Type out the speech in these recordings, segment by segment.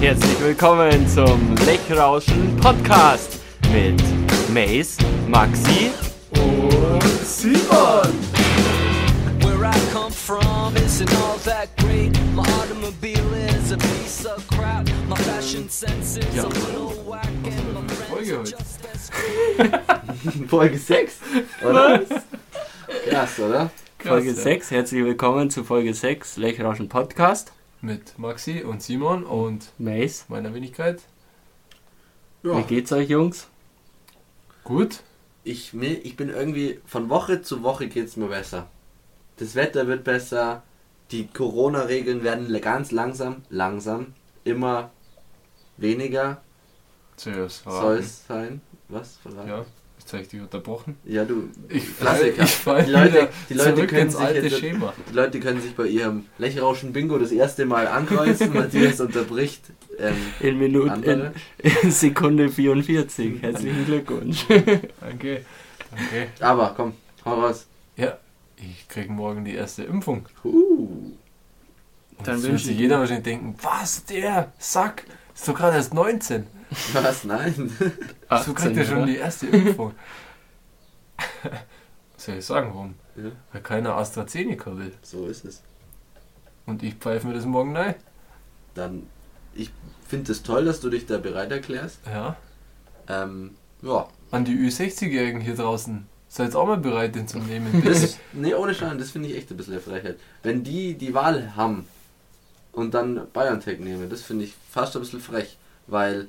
Herzlich willkommen zum Lechrauschen Podcast mit Mace, Maxi und Simon. Where I come from isn't all that great. My automobile is a piece of crap. My fashion sense is a little whack. And my friends are just as great. Folge 6, oder? Krass, oder? Folge ja. 6, herzlich willkommen zu Folge 6 Lechrauschen Podcast. Mit Maxi und Simon und Mace, meiner Wenigkeit. wie geht's euch Jungs? Gut. Ich, mir, ich bin irgendwie, von Woche zu Woche geht es mir besser. Das Wetter wird besser, die Corona-Regeln werden ganz langsam, langsam, immer weniger Zuerst soll es sein. Was? Verraten? Ja, jetzt habe ich dich unterbrochen. Ja, du, Ich Klassiker. Ich fall Die Leute- die Leute können sich alte jetzt- Schema. die Leute können sich bei ihrem Lechrauschen Bingo das erste Mal ankreuzen, Matthias unterbricht. Ähm, In Minute, in, in Sekunde 44. Herzlichen Glückwunsch. Danke. Danke. Aber komm, hau raus. Ja, ich krieg morgen die erste Impfung. Uh, Und Dann Dann wird sich ich jeder wahrscheinlich denken, was, der Sack, ist doch gerade erst 19. was? Nein. so kriegt er schon oder? die erste Impfung. Was soll ich sagen, warum? Ja, Weil keiner AstraZeneca will. so ist es. Und ich pfeife mir das morgen rein. Dann, ich finde es toll, dass du dich da bereit erklärst. Ja. Ähm, ja. An die Ü60-Jährigen hier draußen. Seid auch mal bereit, den zu nehmen. Das, nee, ohne Schein, das finde ich echt ein bisschen eine Frechheit. Wenn die die Wahl haben und dann BioNTech nehmen, das finde ich fast ein bisschen frech, weil,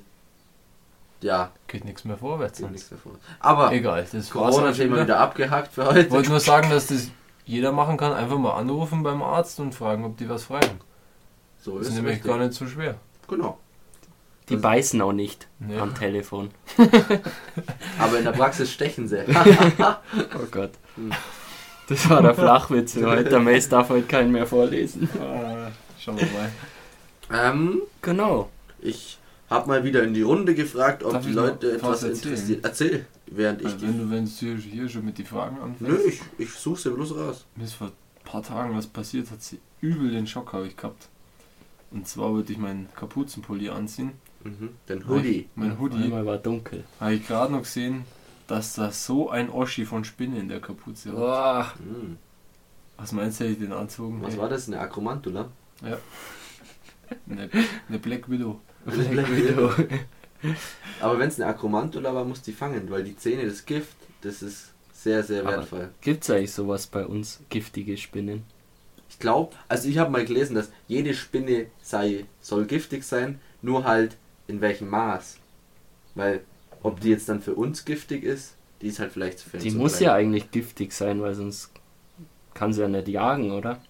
ja, Geht nichts mehr vorwärts. geht nichts davor. Aber Egal, das Corona-Thema schon wieder abgehakt für heute. Ich wollte nur sagen, dass das jeder machen kann. Einfach mal anrufen beim Arzt und fragen, ob die was fragen. So Das ist ist nämlich richtig. gar nicht so schwer. Genau. Die beißen auch nicht Ja. am Telefon. Aber in der Praxis stechen sie. Oh Gott. Hm. Das war der Flachwitz für heute. Der Mace darf heute keinen mehr vorlesen. Schauen wir mal. ähm, Genau. ich habe mal wieder in die Runde gefragt, ob Darf die ich Leute etwas erzählen? interessiert. Erzähl, während ich die. wenn du wenn du hier schon mit die Fragen anfängst. Nö, ich, ich suche sie bloß raus. Mir ist vor ein paar Tagen was passiert, hat sie übel den Schock habe ich gehabt. Und zwar wollte ich meinen Kapuzenpulli anziehen. Mhm. Den Hoodie. Mein Hoodie. Einmal war dunkel. Habe ich gerade noch gesehen, dass da so ein Oschi von Spinne in der Kapuze war. Boah. Hm. Was meinst du, hätte ich den anzogen? Was Ey, war das? Eine Akromantula? Eine, eine Black Widow. Black Widow. Aber wenn es eine Akromantula war, muss die fangen, weil die Zähne, das Gift, das ist sehr, sehr wertvoll. Gibt's eigentlich sowas bei uns? Giftige Spinnen? Ich glaube, also ich habe mal gelesen, dass jede Spinne sei, soll giftig sein, nur halt in welchem Maß. Weil, ob die jetzt dann für uns giftig ist, die ist halt vielleicht für Die uns muss so ja eigentlich giftig sein, weil sonst kann sie ja nicht jagen, oder?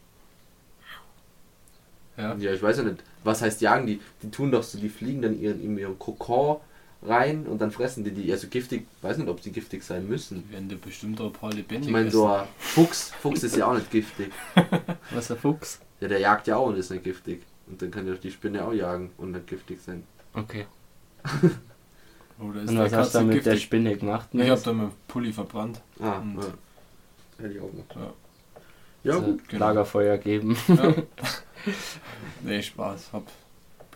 Ja. Ja, ich weiß ja nicht. Was heißt jagen? Die, die tun doch so, die fliegen dann ihren, in ihren Kokon rein und dann fressen die die. Also giftig, weiß nicht, ob sie giftig sein müssen. Die werden da bestimmt auch ein paar lebendig Ich meine, so ein Fuchs, Fuchs ist ja auch nicht giftig. Was, ein Fuchs? Ja, der jagt ja auch und ist nicht giftig. Und dann kann ja die Spinne auch jagen und nicht giftig sein. Okay. Oder ist Und was hast du mit der giftig? Spinne gemacht? Ich habe da meinen Pulli verbrannt. Ah, ja. Hätte ich auch gemacht. Ja. Ja, Also gut. genau. Lagerfeuer geben. Ja. nee, Spaß. Hab,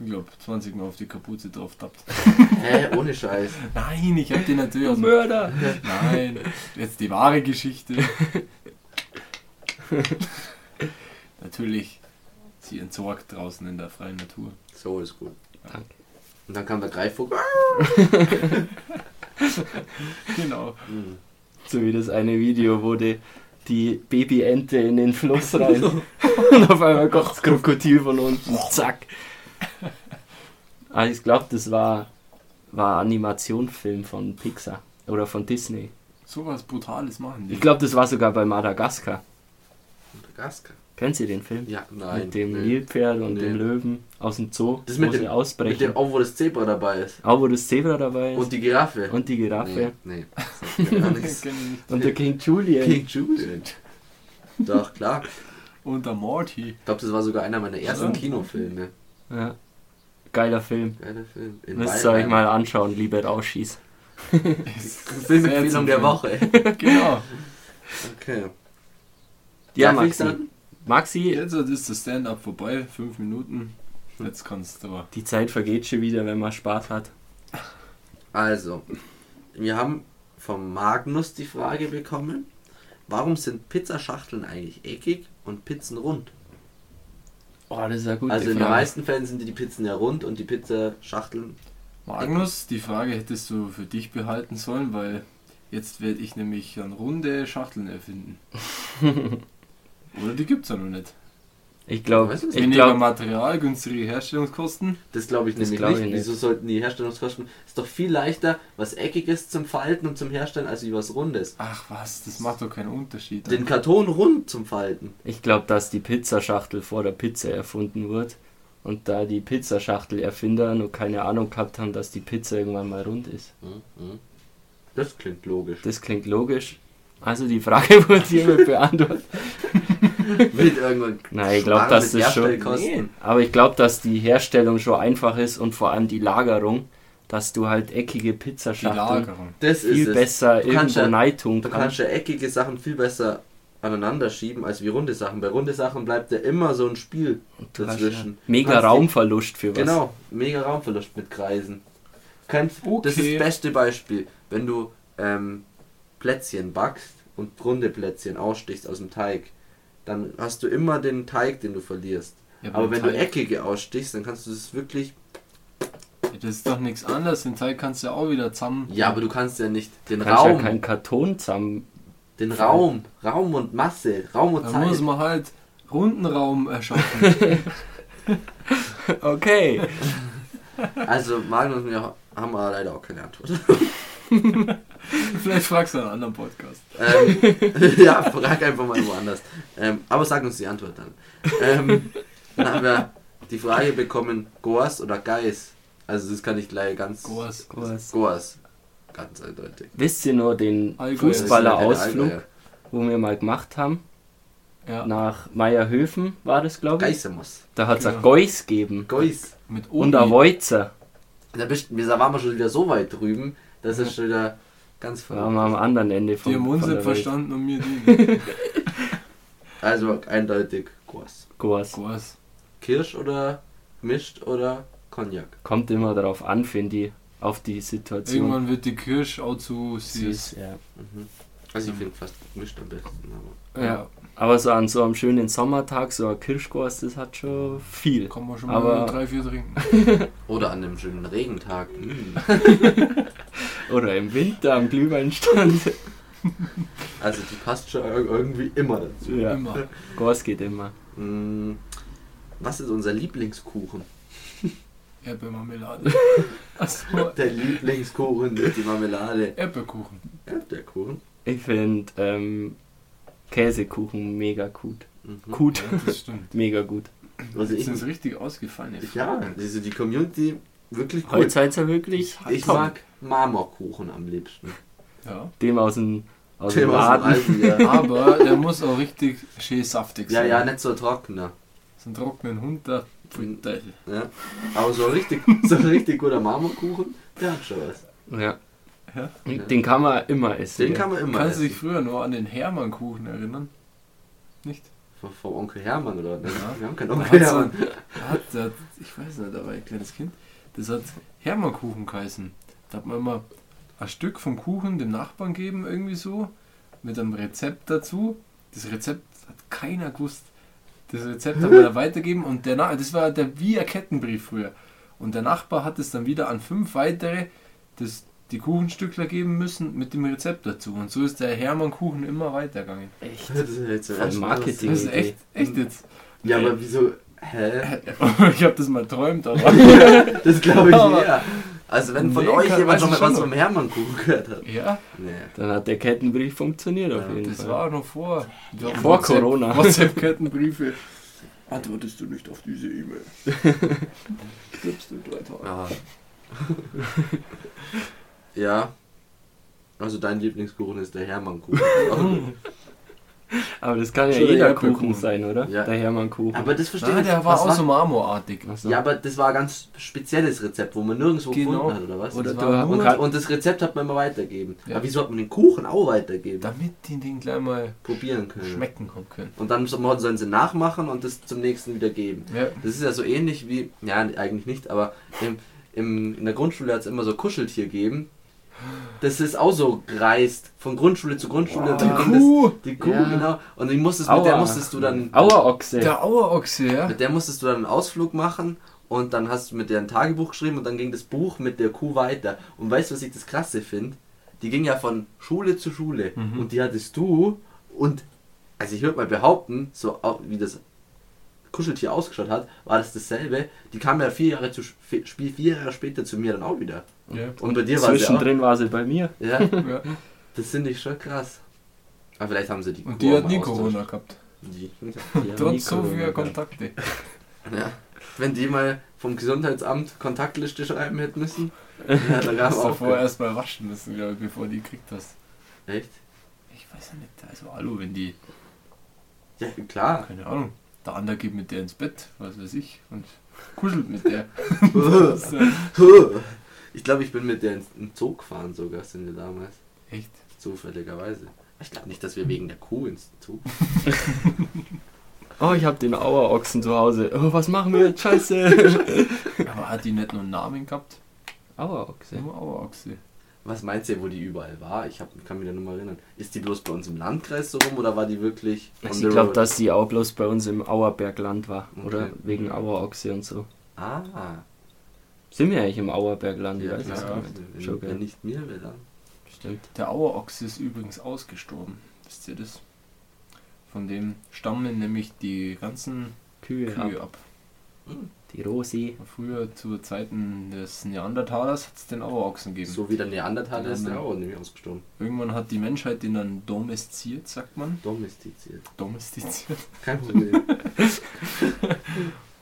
ich glaube, 20 Mal auf die Kapuze drauf tappt. Hä, ohne Scheiß. Nein, ich hab den natürlich aus Mörder! Nein, jetzt die wahre Geschichte. Natürlich, sie entsorgt draußen in der freien Natur. So ist gut. Danke. Und dann kam der Greifvogel. Genau. Hm. So wie das eine Video, wo die, die Babyente in den Fluss rein und auf einmal kommt das Krokodil von unten. Zack. Ah, ich glaube, das war, war ein Animationsfilm von Pixar oder von Disney. So was Brutales machen die. Ich glaube, das war sogar bei Madagaskar. Madagaskar. Kennen Sie den Film? Ja, nein. mit dem nee. Nilpferd und Nee. dem Löwen aus dem Zoo, Das wo mit dem, mit ausbrechen. dem, auch wo das Zebra dabei ist. Auch wo das Zebra dabei ist. Und die Giraffe. und die Giraffe. Nee, nee. Gar nichts. Und der King Julian. King Julian. Doch, klar. Und der Morty. Ich glaube, das war sogar einer meiner ersten Ja. Kinofilme. Ja. Geiler Film. Geiler Film. In Müsst ihr euch mal anschauen, liebe Rauschis. Filmempfehlung der Woche. Genau. Okay. Ja, Darf ich Maxi. Maxi, Jetzt ist das Stand-up vorbei, fünf Minuten. Jetzt kannst du. die Zeit vergeht schon wieder, wenn man Spaß hat. Also, wir haben vom Magnus die Frage bekommen, warum sind Pizzaschachteln eigentlich eckig und Pizzen rund? Oh, das ist ja gut. also in den meisten Fällen sind die Pizzen ja rund und die Pizzaschachteln. Magnus, die Frage hättest du für dich behalten sollen, weil jetzt werde ich nämlich dann runde Schachteln erfinden. Oder die gibt's ja noch nicht. Ich glaube, ich Weniger glaube, Material, günstige Herstellungskosten. Das glaube ich Das nämlich glaub nicht. ich nicht. Wieso sollten die Herstellungskosten? Ist doch viel leichter, was Eckiges zum Falten und zum Herstellen, als wie was Rundes. Ach was, das macht doch keinen Unterschied. Den Karton rund zum Falten. ich glaube, dass die Pizzaschachtel vor der Pizza erfunden wurde und da die Pizzaschachtel-Erfinder nur keine Ahnung gehabt haben, dass die Pizza irgendwann mal rund ist. Mhm. Das klingt logisch. Das klingt logisch. Also die Frage wurde hiermit beantwortet. Mit irgendwann. Nein, ich glaube, das schon. Herstellkosten. Aber ich glaube, dass die Herstellung schon einfach ist und vor allem die Lagerung, dass du halt eckige Pizzaschachteln viel ist es. besser Du kannst irgendwo ja- neitun Du kannst. kannst ja eckige Sachen viel besser aneinander schieben als wie runde Sachen. Bei runde Sachen bleibt ja immer so ein Spiel dazwischen. ja mega Kannst Raumverlust für was. Genau, mega Raumverlust mit Kreisen. Kannst, Das ist Okay. das beste Beispiel. Wenn du ähm, Plätzchen backst und runde Plätzchen ausstichst aus dem Teig, dann hast du immer den Teig, den du verlierst. Ja, Aber wenn du Teig- eckige ausstichst, dann kannst du das wirklich. Das ist doch nichts anderes. Den Teig kannst du ja auch wieder zusammen. Ja, aber du kannst ja nicht den Du kannst ja Raum, keinen Karton zusammen. den Raum, Raum und Masse, Raum und Da Zeit. muss man halt runden Raum erschaffen. Okay. Also Magnus und wir haben leider auch keine Antwort. Vielleicht fragst du einen anderen Podcast. ähm, ja, frag einfach mal woanders. Ähm, aber sag uns die Antwort dann. Ähm, dann haben wir die Frage bekommen, Goas oder Geis? Also das kann ich gleich ganz... Goas. Was? Goas. Ganz eindeutig. Wisst ihr nur den Fußballerausflug, wo wir mal gemacht haben? Ja. Nach Meierhöfen war das, glaube ich. Geisemos. Da hat es Genau. ein Geus gegeben. Geus. Mit Und ein Woizer. Da, bist, da waren wir schon wieder so weit drüben, das ist schon wieder ganz Da waren wir am verrückt. anderen Ende vom, Die haben uns von nicht verstanden und mir die. Also eindeutig Goas. Goas. Goas. Kirsch oder mischt oder Cognac. Kommt immer darauf an, finde ich, auf die Situation. Irgendwann wird die Kirsch auch zu süß. süß, ja. Mhm. Also ich finde fast mischt am besten. Aber Ja. Aber so an so einem schönen Sommertag, so ein Kirschgoas, das hat schon viel. Kann man schon Aber- mal drei, vier trinken. Oder an einem schönen Regentag. Mm. Oder im Winter am Glühweinstand. Also die passt schon ir- irgendwie immer dazu. ja. Immer. Goas geht immer. Mm, Was ist unser Lieblingskuchen? Erdbeermarmelade. Achso, Der Lieblingskuchen ist die Marmelade. Erdbeerkuchen. Ja, der Kuchen. Ich finde ähm, Käsekuchen mega gut. Mhm. Gut. Ja, das stimmt. mega gut. Also ich, Das ist richtig ausgefallen. ja, also die Community wirklich cool. Ihr wirklich Ich top. mag Marmorkuchen am liebsten. Ja. dem aus dem, aus Dem dem aus dem Laden. Alten, ja. Aber der muss auch richtig schön saftig ja, sein. ja, nicht so trockener. So einen trockenen Hund da. Ja. Aber so richtig, so ein richtig guter Marmorkuchen, der hat schon was. Ja. Ja. Den kann man immer essen. Den kann man immer Kannst du dich essen. früher nur an den Hermannkuchen erinnern? Nicht? Von, von Onkel Hermann oder was? Ja. Wir haben keinen Onkel so Hermann. da hat, da ich weiß nicht, da war ein kleines Kind. Das hat Hermannkuchen geheißen. Da hat man immer ein Stück vom Kuchen dem Nachbarn geben, irgendwie so, mit einem Rezept dazu. Das Rezept hat keiner gewusst. Das Rezept hat man da weitergeben und der, Na- das war der wie ein Kettenbrief früher. Und der Nachbar hat es dann wieder an fünf weitere, das, die Kuchenstückler geben müssen mit dem Rezept dazu. Und so ist der Hermannkuchen immer weitergegangen. Echt. Das ist jetzt Mal, dass- Marketing. Das ist echt, echt jetzt. Ja, aber wieso? Hä? Ich habe das mal träumt, aber. Das glaube ich eher. Also wenn von Nee, euch kann- jemand weiß schon mal was vom Hermannkuchen gehört hat. Ja, Nee. Dann hat der Kettenbrief funktioniert auf Ja, jeden das Fall. war noch vor. Wir hatten vor WhatsApp- Corona. WhatsApp-Kettenbriefe. Antwortest du nicht auf diese E-Mail? Stirbst du drei Tagen. Ja. Also dein Lieblingskuchen ist der Hermannkuchen. Aber das kann ja Schon der jeder Erdbeerkuchen. Kuchen sein, oder? Ja. Der Hermann-Kuchen. Aber das verstehe Ah, ich der war auch so marmorartig. So. Ja, aber das war ein ganz spezielles Rezept, wo man nirgendwo Genau. gefunden hat, oder was? Oder Das kann, Und das Rezept hat man immer weitergeben. Ja. Aber wieso hat man den Kuchen auch weitergeben? Damit die den gleich mal Probieren können. schmecken können. Und dann so- sollen sie nachmachen und das zum nächsten wieder geben. Ja. Das ist ja so ähnlich wie, ja, eigentlich nicht, aber im, im, in der Grundschule hat es immer so Kuscheltier gegeben. Das ist auch so gereist, von Grundschule zu Grundschule. Dann die Kuh. Das, die Kuh, Ja. genau. Und die musstest, mit der musstest du dann Auerochse. Der Auerochse, ja. Mit der musstest du dann einen Ausflug machen und dann hast du mit der ein Tagebuch geschrieben und dann ging das Buch mit der Kuh weiter. Und weißt du, was ich das krasse finde? Die ging ja von Schule zu Schule Mhm. und die hattest du und, also ich würde mal behaupten, so wie das Kuscheltier ausgeschaut hat, war das dasselbe. Die kam ja vier Jahre zu vier Jahre später zu mir dann auch wieder. Ja. Und bei dir war sie. Zwischendrin war sie bei mir. Ja, ja. das finde ich schon krass. Aber vielleicht haben sie die Und die hat nie austauscht. Corona gehabt. Die, die Trotz so vieler gehabt. Kontakte. Ja. Wenn die mal vom Gesundheitsamt Kontaktliste schreiben hätten müssen. Ja, da gab es Hast du auch. vorher erstmal waschen müssen, glaube ich, bevor die gekriegt hast. Echt? Ich weiß ja nicht. Also, hallo, wenn die, Ja, klar. keine Ahnung, der andere geht mit der ins Bett, was weiß ich, und kuschelt mit der. Ich glaube, ich bin mit der ins in den Zoo gefahren sogar, sind wir damals. Echt? Zufälligerweise. Ich glaube nicht, dass wir wegen der Kuh ins Zoo. Oh, ich hab den Auerochsen zu Hause. Oh, was machen wir jetzt? Scheiße. Aber hat die nicht nur einen Namen gehabt? Auerochse. Nur Auerochse. Was meinst du, wo die überall war? Ich hab, kann mich da nur mal erinnern. Ist die bloß bei uns im Landkreis so rum oder war die wirklich Also ich glaube, dass die auch bloß bei uns im Auerbergland war. Oder Okay. wegen Auerochse und so. Ah, Sind wir eigentlich im Auerbergland? Ja, gar nicht. Wenn, nicht mir, wer dann? Stimmt. Der Auerochse ist übrigens ausgestorben. Wisst ihr das? Von dem stammen nämlich die ganzen Kühe, Kühe ab. ab. Die Rosi. Früher zu Zeiten des Neandertalers hat es den Auerochsen gegeben. So wie der Neandertaler ist der Ja. auch nämlich ausgestorben. Irgendwann hat die Menschheit den dann domestiziert, sagt man. Domestiziert. Domestiziert. Kein Problem.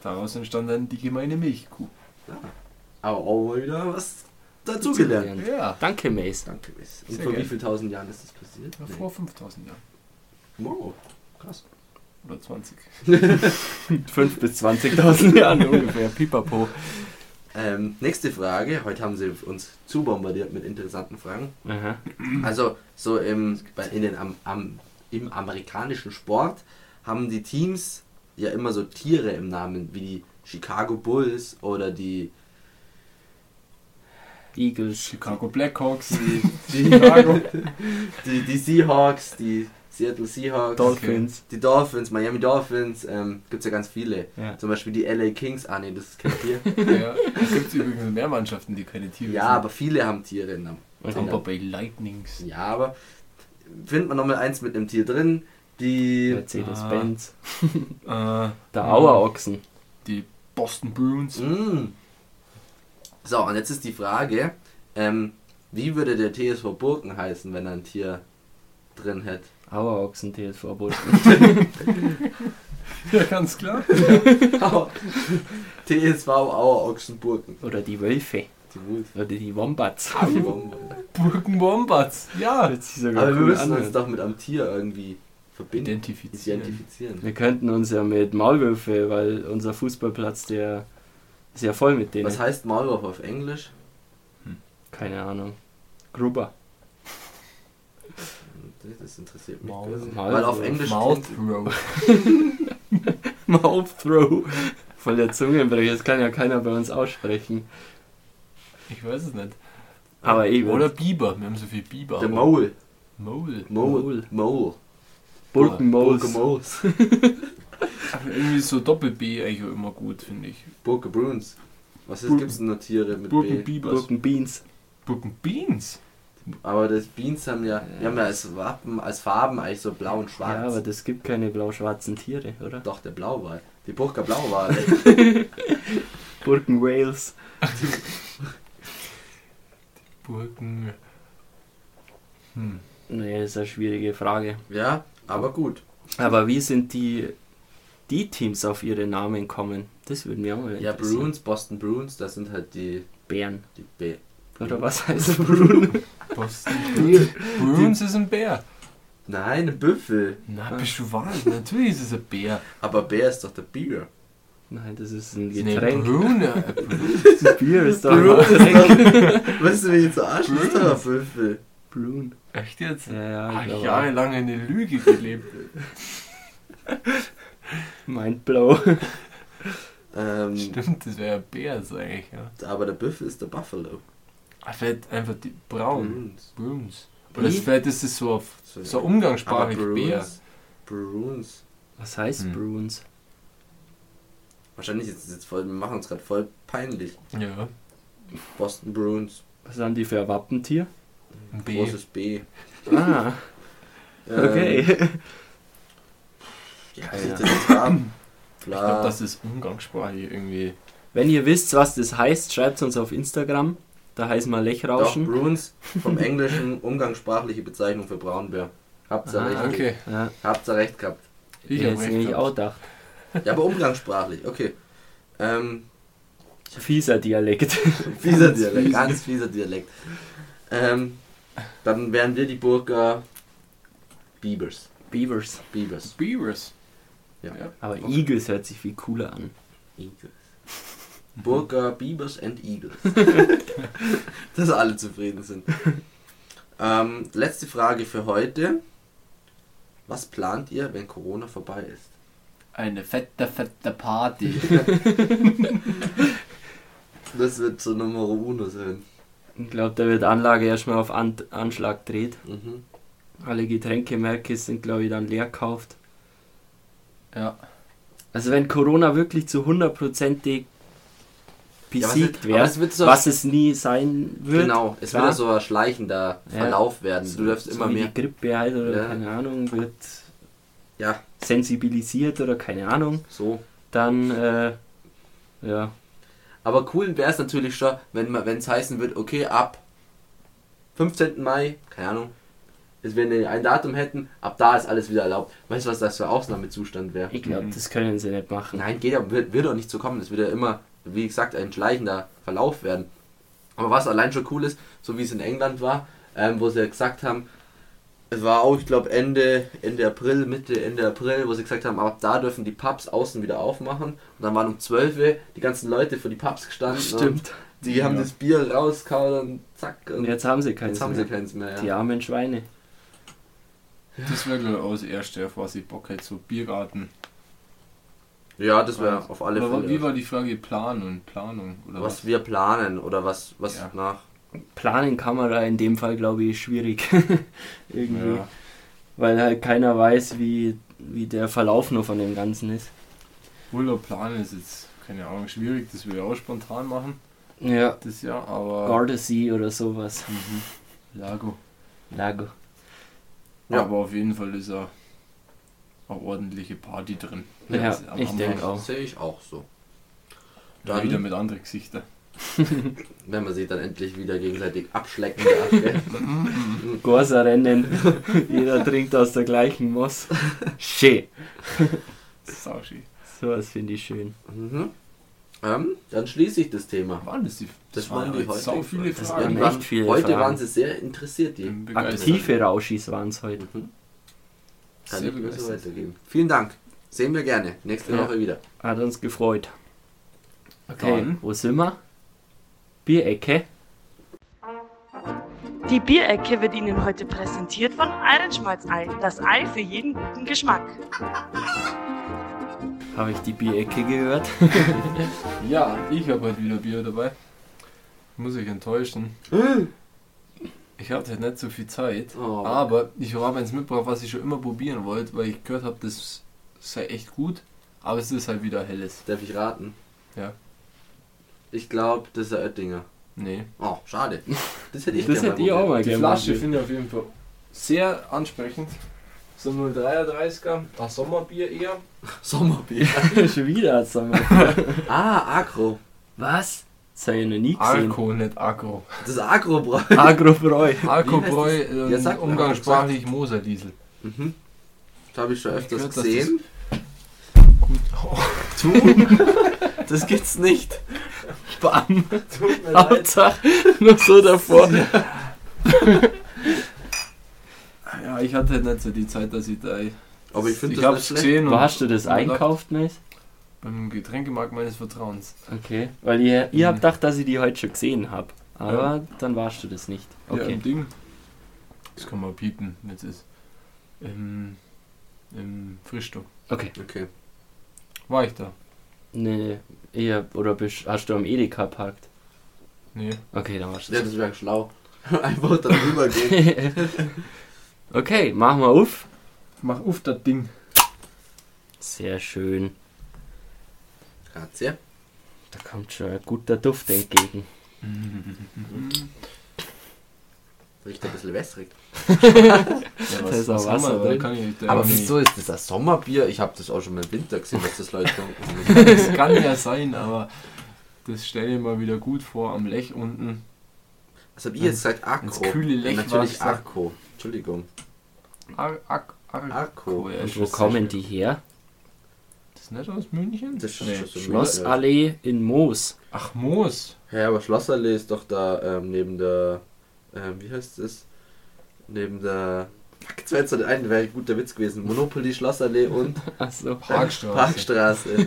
Daraus entstand dann die gemeine Milchkuh. Aber auch mal wieder was dazugelernt. Ja. Danke, Mace. Danke, Miss. Und Sehr vor gern. wie viel tausend Jahren ist das passiert? Ja, Vor 5000 Jahren. Wow, krass. Oder 20. 5 bis 20.000 Jahren ungefähr. Pipapo. Ähm, nächste Frage. Heute haben sie uns zu bombardiert mit interessanten Fragen. Aha. Also, so im, bei, in den, am, am, im amerikanischen Sport haben die Teams ja immer so Tiere im Namen, wie die Chicago Bulls oder die, Eagles. Chicago Blackhawks. die, die, Chicago. die, die Seahawks, die Seattle Seahawks, Dolphins. die Dolphins, Miami Dolphins, ähm, gibt es ja ganz viele. Ja. Zum Beispiel die LA Kings, ah nee, das kennt ihr. ja. Es gibt übrigens mehr Mannschaften, die keine Tiere ja, aber viele haben Tiere Namen. Okay. Tampa Bay Lightnings. Ja, aber findet man nochmal eins mit einem Tier drin. Die. Mercedes-Benz. Äh, Der. Auerochsen. die Boston Bruins. Mm. So, und jetzt ist die Frage, ähm, wie würde der TSV Burken heißen, wenn er ein Tier drin hätte? Auerochsen TSV Burschen. Ja, ganz klar. TSV Auer Ochsenburken. Oder die Wölfe. Die Wolf. Oder die Wombats. Die Bombe. Burgen Wombats. Ja. Aber wir müssen an. uns doch mit einem Tier irgendwie verbinden. Identifizieren. Identifizieren. Wir könnten uns ja mit Maulwürfe, weil unser Fußballplatz, der ist ja voll mit denen. Was heißt Maulwurf auf Englisch? Keine Ahnung. Gruber. Das interessiert mich. Maul-. Maul- Weil auf Englisch Mouth klingt- Row. Mouth Throw. Voll der Zungenbrecher, das kann ja keiner bei uns aussprechen. Ich weiß es nicht. Aber eh, Oder Biber. Wir haben so viel Biber. der aber- Mole. Mole. Mole. Mole. Burkenmols. Burgemols. Aber irgendwie so Doppel-B eigentlich auch immer gut, finde ich. Burke Bruins. Was ist, Burgen- gibt's denn noch Tiere mit B? Burgenbibers. Burkenbeans. Burgenbeans. Aber das Beans haben ja, wir haben ja als Wappen, als Farben eigentlich so blau und schwarz. Ja, aber das gibt keine blau-schwarzen Tiere, oder? Doch, der Blauwal. Die Burger Blauwal. Burken Wales. Burgen. Hm. Naja, das ist eine schwierige Frage. ja, aber gut. Aber wie sind die, die Teams auf ihre Namen kommen? Das würde mich auch mal Ja, interessieren. Bruins, Boston Bruins, das sind halt die, Bären. die B. Oder was heißt Bruin? Boston Bruins. Bruins ist ein Bär. Nein, ein Büffel. Na, bist du wahnsinnig? Natürlich ist es ein Bär. Aber Bär ist doch der Bier. Nein, das ist ein Nee, Getränk. Ein Das Bier ist doch Brune ein ist Getränk. Weißt du, wie ich zu Arsch ist doch ein Büffel. Brune. Echt jetzt? Ja, ja, ich glaube. jahrelang eine Lüge gelebt. Mindblow. Ähm, Stimmt, das wäre ein Bär, so eigentlich, ja. aber der Büffel ist der Buffalo. Ah, Vielleicht einfach die braun. Bruins. Bruins. Oder Wie? vielleicht ist es so, auf, So, so Aber umgangssprachlich Bär. Bruins. Bruins. Was heißt Hm. Bruins? Wahrscheinlich ist es jetzt voll, wir machen uns gerade voll peinlich. Ja, Boston Bruins. Was haben die für ein Wappentier? ein B. Großes B. Ah, Ähm, okay. Ja, Keine sieht das jetzt haben. Ich glaube, das ist umgangssprachlich irgendwie. Wenn ihr wisst, was das heißt, schreibt uns auf Instagram. Da heißen wir Doch, Lechrauschen. Bruins vom Englischen umgangssprachliche Bezeichnung für Braunbär. Habt ihr Ah, recht. Okay, Ja, Habt ihr recht gehabt. ich habe hätte recht. nämlich auch gedacht. Ja, aber umgangssprachlich, okay. Ähm, Fieser Dialekt. fieser Dialekt, ganz fieser Dialekt. Ähm, dann wären wir die Burger Beavers. Beavers. Beavers. Beavers. Ja. Ja. Aber Eagles hört sich viel cooler an. Eagles. Burger, Beavers and Eagles. Dass alle zufrieden sind. Ähm, letzte Frage für heute. Was plant ihr, wenn Corona vorbei ist? Eine fette, fette Party. Das wird so Nummer uno sein. Ich glaube, da wird Anlage erstmal auf An Anschlag dreht. Mhm. Alle Getränkemärkte sind, glaube ich, dann leer gekauft. Ja. Also wenn Corona wirklich zu hundertprozentig Ja, was besiegt wird- aber wäre, so- was es nie sein wird. Genau, es klar. wird ja so ein schleichender Ja. Verlauf werden. Du darfst so immer mehr. Die Grippe halt oder Ja. keine Ahnung, wird Ja, sensibilisiert oder keine Ahnung. so. Dann, äh, ja, Aber cool wäre es natürlich schon, wenn es heißen wird, okay, ab 15. Mai, keine Ahnung, wenn wir ein Datum hätten, ab da ist alles wieder erlaubt. Weißt du, was das für Ausnahmezustand wäre? ich glaube, Mhm. das können sie nicht machen. Nein, geht ja, wird, wird auch nicht so kommen. Es wird ja immer, wie gesagt, ein schleichender Verlauf werden. Aber was allein schon cool ist, so wie es in England war, ähm, wo sie ja gesagt haben, es war auch, ich glaube, Ende, Ende April, Mitte, Ende April, wo sie gesagt haben, ab da dürfen die Pubs außen wieder aufmachen. Und dann waren um 12 Uhr die ganzen Leute vor die Pubs gestanden. Stimmt. Die haben Ja. das Bier rausgehauen und zack. Und Und jetzt haben sie keins jetzt haben mehr. sie keins mehr. Die Ja. armen Schweine. Das wäre, glaube ich, auch das Erste, auf was ich Bock hätte. So Biergarten. ja, das wäre auf alle wa- wie Fälle. war die Frage Planung? Planung oder Was was? wir planen oder was, was Ja. nach. Planen kann man da in dem Fall, glaube ich, schwierig. Irgendwie. Ja. Weil halt keiner weiß, wie, wie der Verlauf nur von dem Ganzen ist. Urlaub planen ist jetzt, keine Ahnung, schwierig. Das will ich auch spontan machen. Ja. Das Jahr, aber. Gardasee oder sowas. Mhm. Lago. Lago. Ja. Aber auf jeden Fall ist er eine ordentliche Party drin. Ja, Das am ich denke auch. Sehe ich auch so. Ja, Dann- wieder mit anderen Gesichtern. Wenn man sich dann endlich wieder gegenseitig abschlecken darf. Gorsa rennen. Jeder trinkt aus der gleichen Moss. Schön. Sauschi. Sowas finde ich schön. mhm. Ähm, dann schließe ich das Thema. Waren das die? Das waren die heutigen sau viele Das Fragen. waren die waren, echt viele heute Fragen. waren sie sehr interessiert, die. Aktive Rauschis waren es heute. Mhm. Kann Sehr ich nur so weitergeben. Vielen Dank. Sehen wir gerne. Nächste Ja. Woche wieder. Hat uns gefreut. Okay, Dann. wo sind wir? Bierecke. Die Bierecke wird Ihnen heute präsentiert von Eirenschmalzei. Das Ei für jeden guten Geschmack. Habe ich die Bierecke gehört? Ja, ich habe heute wieder Bier dabei. Muss ich enttäuschen. Ich hatte nicht so viel Zeit. Oh. Aber ich habe eins mitgebracht, was ich schon immer probieren wollte, weil ich gehört habe, das sei echt gut. Aber es ist halt wieder helles. Darf ich raten? Ja. Ich glaube, das ist ein Oettinger. Nee. Oh, schade. Das hätte ich Das gerne hätte ich auch mal Die gerne Flasche finde ich auf jeden Fall sehr ansprechend. So 0,33er, ein Sommerbier eher. Sommerbier. Schon wieder hat Sommer. ah, Agro. Was? Das habe ich noch nie gesehen. Alko, nicht Agro. Das ist Agrobräu. Agrobräu. Alkobräu, äh, Ja, umgangssprachlich Moserdiesel. Mhm. Das habe ich schon öfters dass gesehen. Gut. Das gibt's nicht. Bam. Tut mir Hauptsache nur so davor. Ja, Ja, ich hatte nicht so die Zeit, dass ich da. Aber ich finde ich das hab's nicht schlecht. gesehen Wo hast du das einkauft, Mace? Beim Getränkemarkt meines Vertrauens. Okay. Weil ihr, ihr habt Mhm. gedacht, dass ich die heute schon gesehen habe. Aber dann warst du das nicht. Ja, Okay. im Ding. Das kann man bieten, jetzt ist. Im, im Frischstock. Okay. Okay. War ich da? Nee, eher, oder bist, hast du am Edeka parkt? Nee. Okay, dann warst du Ja, das wäre schlau. Einfach dann rübergehen. Okay, machen wir auf. Mach auf das Ding. Sehr schön. Grazie. Da kommt schon ein guter Duft entgegen. Riecht ein bisschen wässrig. Ja, Da ist auch haben Wasser wir? Da drin. kann ich, da Aber ich- wieso ist das ein Sommerbier? Ich habe das auch schon mal im Winter gesehen, dass das Leute trinken. Das kann ja sein, aber das stelle ich mir wieder gut vor am Lech unten. Was habt ihr jetzt gesagt? Ins Akko. kühle Lech Ja, war's natürlich gesagt. Akko. Entschuldigung. Ar Ar Ar Akko. ja, Und wo kommen die her? Das ist nicht aus München? Das ist nee. schon so Schlossallee in Moos. Ach, Moos. Ja, aber Schlossallee ist doch da ähm, neben der. Ähm, wie heißt es? Neben der. Fuck, jetzt wäre jetzt so ein wäre ein guter Witz gewesen. Monopoly, Schlossallee und Achso. Parkstraße. Parkstraße.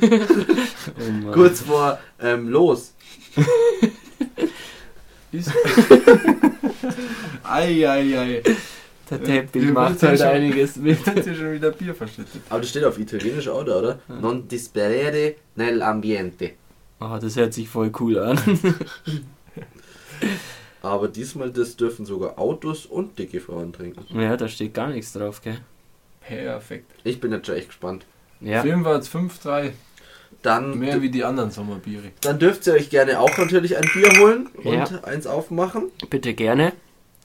Oh Mann. Kurz vor ähm, Los. Eieiei. Der Teppich Wir macht halt schon- einiges mit. Jetzt hat hier schon wieder Bier verschüttet. Aber das steht auf Italienisch, oder? oder? Non disperere nell'ambiente. Oh, das hört sich voll cool an. Aber diesmal das dürfen sogar Autos und dicke Frauen trinken. Ja, da steht gar nichts drauf, gell? Perfekt. Ich bin jetzt schon echt gespannt. Ja. Film war jetzt 5-3. Dann, Mehr wie die anderen Sommerbiere. dann dürft ihr euch gerne auch natürlich ein Bier holen und Ja. eins aufmachen. Bitte gerne.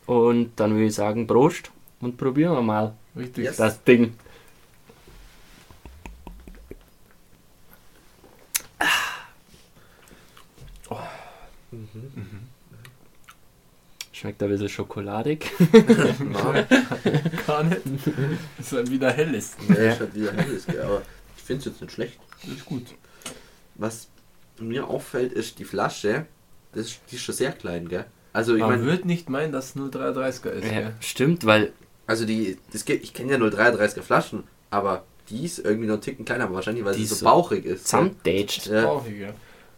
Und dann würde ich sagen, Prost und probieren wir mal Richtig. Yes. das Ding. Schmeckt ein bisschen schokoladig. Ja, Gar nicht. Das ist halt wieder helles. ja. ist halt wieder helles, aber ich finde es jetzt nicht schlecht. Das ist gut. Was mir auffällt, ist die Flasche, das ist, die ist schon sehr klein, gell? Also ich Man wird nicht meinen, dass es 0,330er ist. Ja, gell? stimmt, weil also die, das geht, ich kenne ja 0,33er Flaschen, aber die ist irgendwie noch einen Ticken kleiner, aber wahrscheinlich, weil Die sie so so bauchig ist. zusammendätscht. Ja. Bauchig, ja.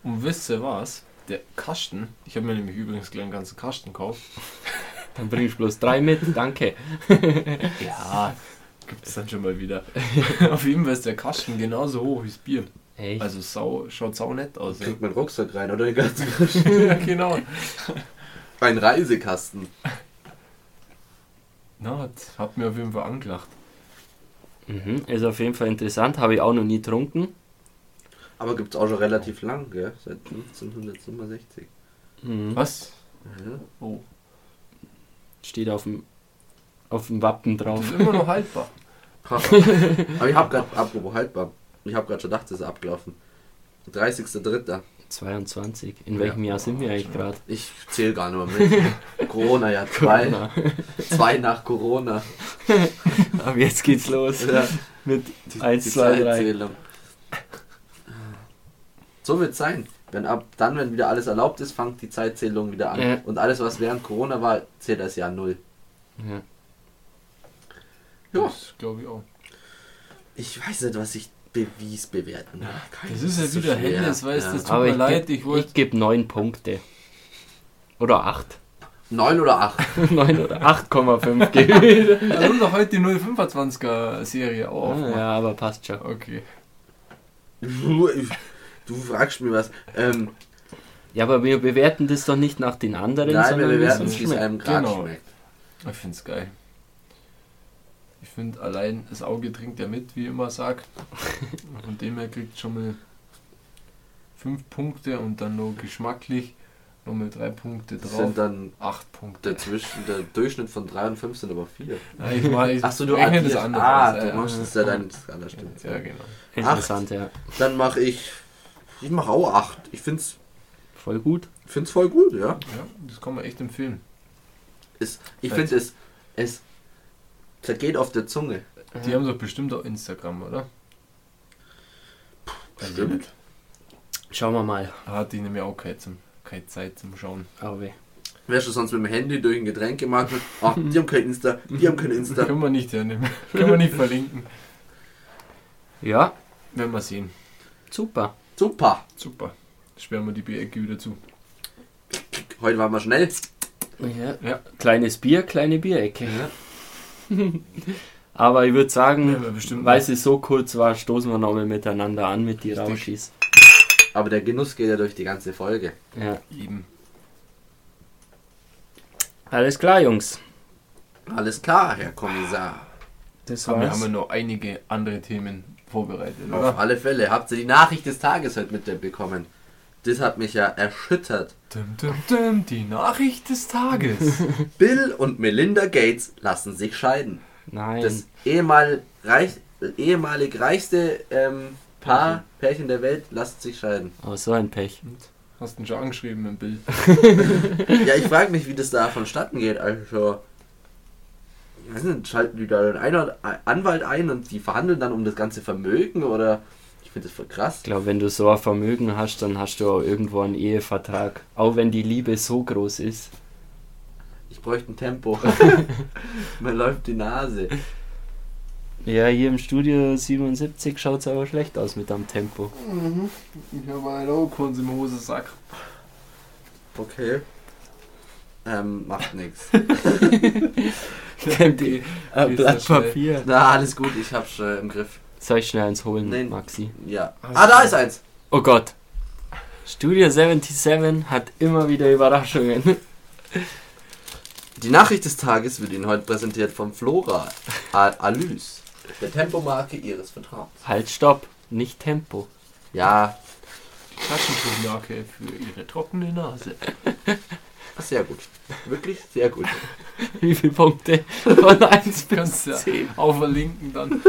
Und wisst ihr was? Der Kasten, ich habe mir nämlich übrigens gleich einen ganzen Kasten gekauft. Dann bringst du bloß drei mit, danke. Ja, gibt es dann schon mal wieder. Auf jeden Fall ist der Kasten genauso hoch wie das Bier. Echt? Also sau, schaut sau nett aus. Ja. Kriegt mein Rucksack rein, oder? Den ganzen ja, genau. Ein Reisekasten. Na, hat, hat mir auf jeden Fall angelacht. Mhm, ist auf jeden Fall interessant, habe ich auch noch nie getrunken. Aber gibt es auch schon relativ lang, gell? Seit 1567. Mhm. Was? Ja. Oh, Steht auf dem, auf dem Wappen das drauf. ist immer noch haltbar. Aber ich habe gerade, apropos haltbar, ich habe gerade schon gedacht, das ist abgelaufen. 30.03. 22. In welchem Jahr sind wir eigentlich gerade? Ich zähle gar nicht mehr mit. Corona, ja, zwei. Corona. Zwei nach Corona. Aber jetzt geht's los. Ja. Mit Die, 1, die 2, 3. Zeitzählung. So wird es sein. Wenn ab dann, wenn wieder alles erlaubt ist, fängt die Zeitzählung wieder an. Ja. Und alles, was während Corona war, zählt das Jahr null. Ja. Ja. Das glaube ich auch. Ich weiß nicht, was ich Bewies bewerten. kann. Das ist ja so wieder schwer. helles, weißt du, Ja. das tut Aber mir ich leid, geb- ich wollte. Ich gebe 9 Punkte. Oder 8. Neun oder acht? 9 oder 8,5 gebe ich. Warum doch heute die 025er Serie auch Ah, aufmachen? ja, aber passt schon. Okay. Du, du fragst mir was. Ähm, Ja, aber wir bewerten das doch nicht nach den anderen, nein, wir sondern bewerten es wie es einem gerade Genau. schmeckt. Ich finde es geil. Ich finde allein das Auge trinkt ja mit, wie ich immer sag. Von dem her kriegt schon mal 5 Punkte und dann noch geschmacklich nochmal 3 Punkte Das drauf. sind dann 8 Punkte. dazwischen, der Durchschnitt von 3 und 5 sind aber 4. Ja, ich mach, ich Achso, du rechne das anders. Ah, du ja, machst es ja Skala, stimmt. Ja, genau. Interessant, ja. Dann mache ich, ich mache auch 8. Ich finde es Voll gut. find's voll gut, ja. Ja, das kann man echt empfehlen. Es, ich finde es, es zergeht auf der Zunge. Die haben doch bestimmt auch Instagram, oder? Ich Stimmt. Schauen wir mal. Da hat die nämlich auch keine, zum, keine Zeit zum Schauen. Aber Wärst du sonst mit dem Handy durch ein Getränkemarkt mit, ah, die haben kein Insta, die haben kein Insta. Können wir nicht hernehmen. Können wir nicht verlinken. Ja, Werden wir sehen. super. Super. Super. Sperren wir die Bierecke wieder zu. Heute waren wir schnell. Ja. Ja. Kleines Bier, kleine Bierecke. Aber ich würde sagen, bestimmt weil sie so kurz war, stoßen wir nochmal miteinander an mit die. Rauschis. Aber der Genuss geht ja durch die ganze Folge. Ja. Eben. Alles klar, Jungs. Alles klar, Herr Kommissar. Das Aber wir war's. haben ja noch einige andere Themen vorbereitet, Auf oder? alle Fälle. Habt ihr die Nachricht des Tages heute mitbekommen? Das hat mich ja erschüttert. Dum, dum, dum, die Nachricht des Tages. Bill und Melinda Gates lassen sich scheiden. Nein. Das ehemal reich, ehemalig reichste ähm, Paar, Pärchen der Welt, lassen sich scheiden. Aber so ein Pech. Hast du ihn schon angeschrieben im Bild? Ja, ich frage mich, wie das da vonstatten geht. Also, ich weiß nicht, schalten die da einen Anwalt ein und die verhandeln dann um das ganze Vermögen oder? Ich finde das voll krass. Ich glaube, wenn du so ein Vermögen hast, dann hast du auch irgendwo einen Ehevertrag. Auch wenn die Liebe so groß ist. Ich bräuchte ein Tempo. Mir läuft die Nase. Ja, hier im Studio 77 schaut es aber schlecht aus mit am Tempo. Ich habe einen Augenkunz im Hosensack. Okay. Ähm, macht nichts. Kennt ihr? Blatt. Papier. Na, alles gut, ich hab's äh, im Griff. Soll ich schnell eins holen, Nein. Maxi? Ja. Ah, da ist eins. Oh Gott. Studio 77 hat immer wieder Überraschungen. Die Nachricht des Tages wird Ihnen heute präsentiert von Flora Al- Alys, der Tempomarke Ihres Vertrauens. Halt, stopp. Nicht Tempo. Ja, Taschentuchmarke für ihre trockene Nase. sehr gut. Wirklich sehr gut. Wie viele Punkte? Von 1 bis Kannst du 10. auch verlinken dann.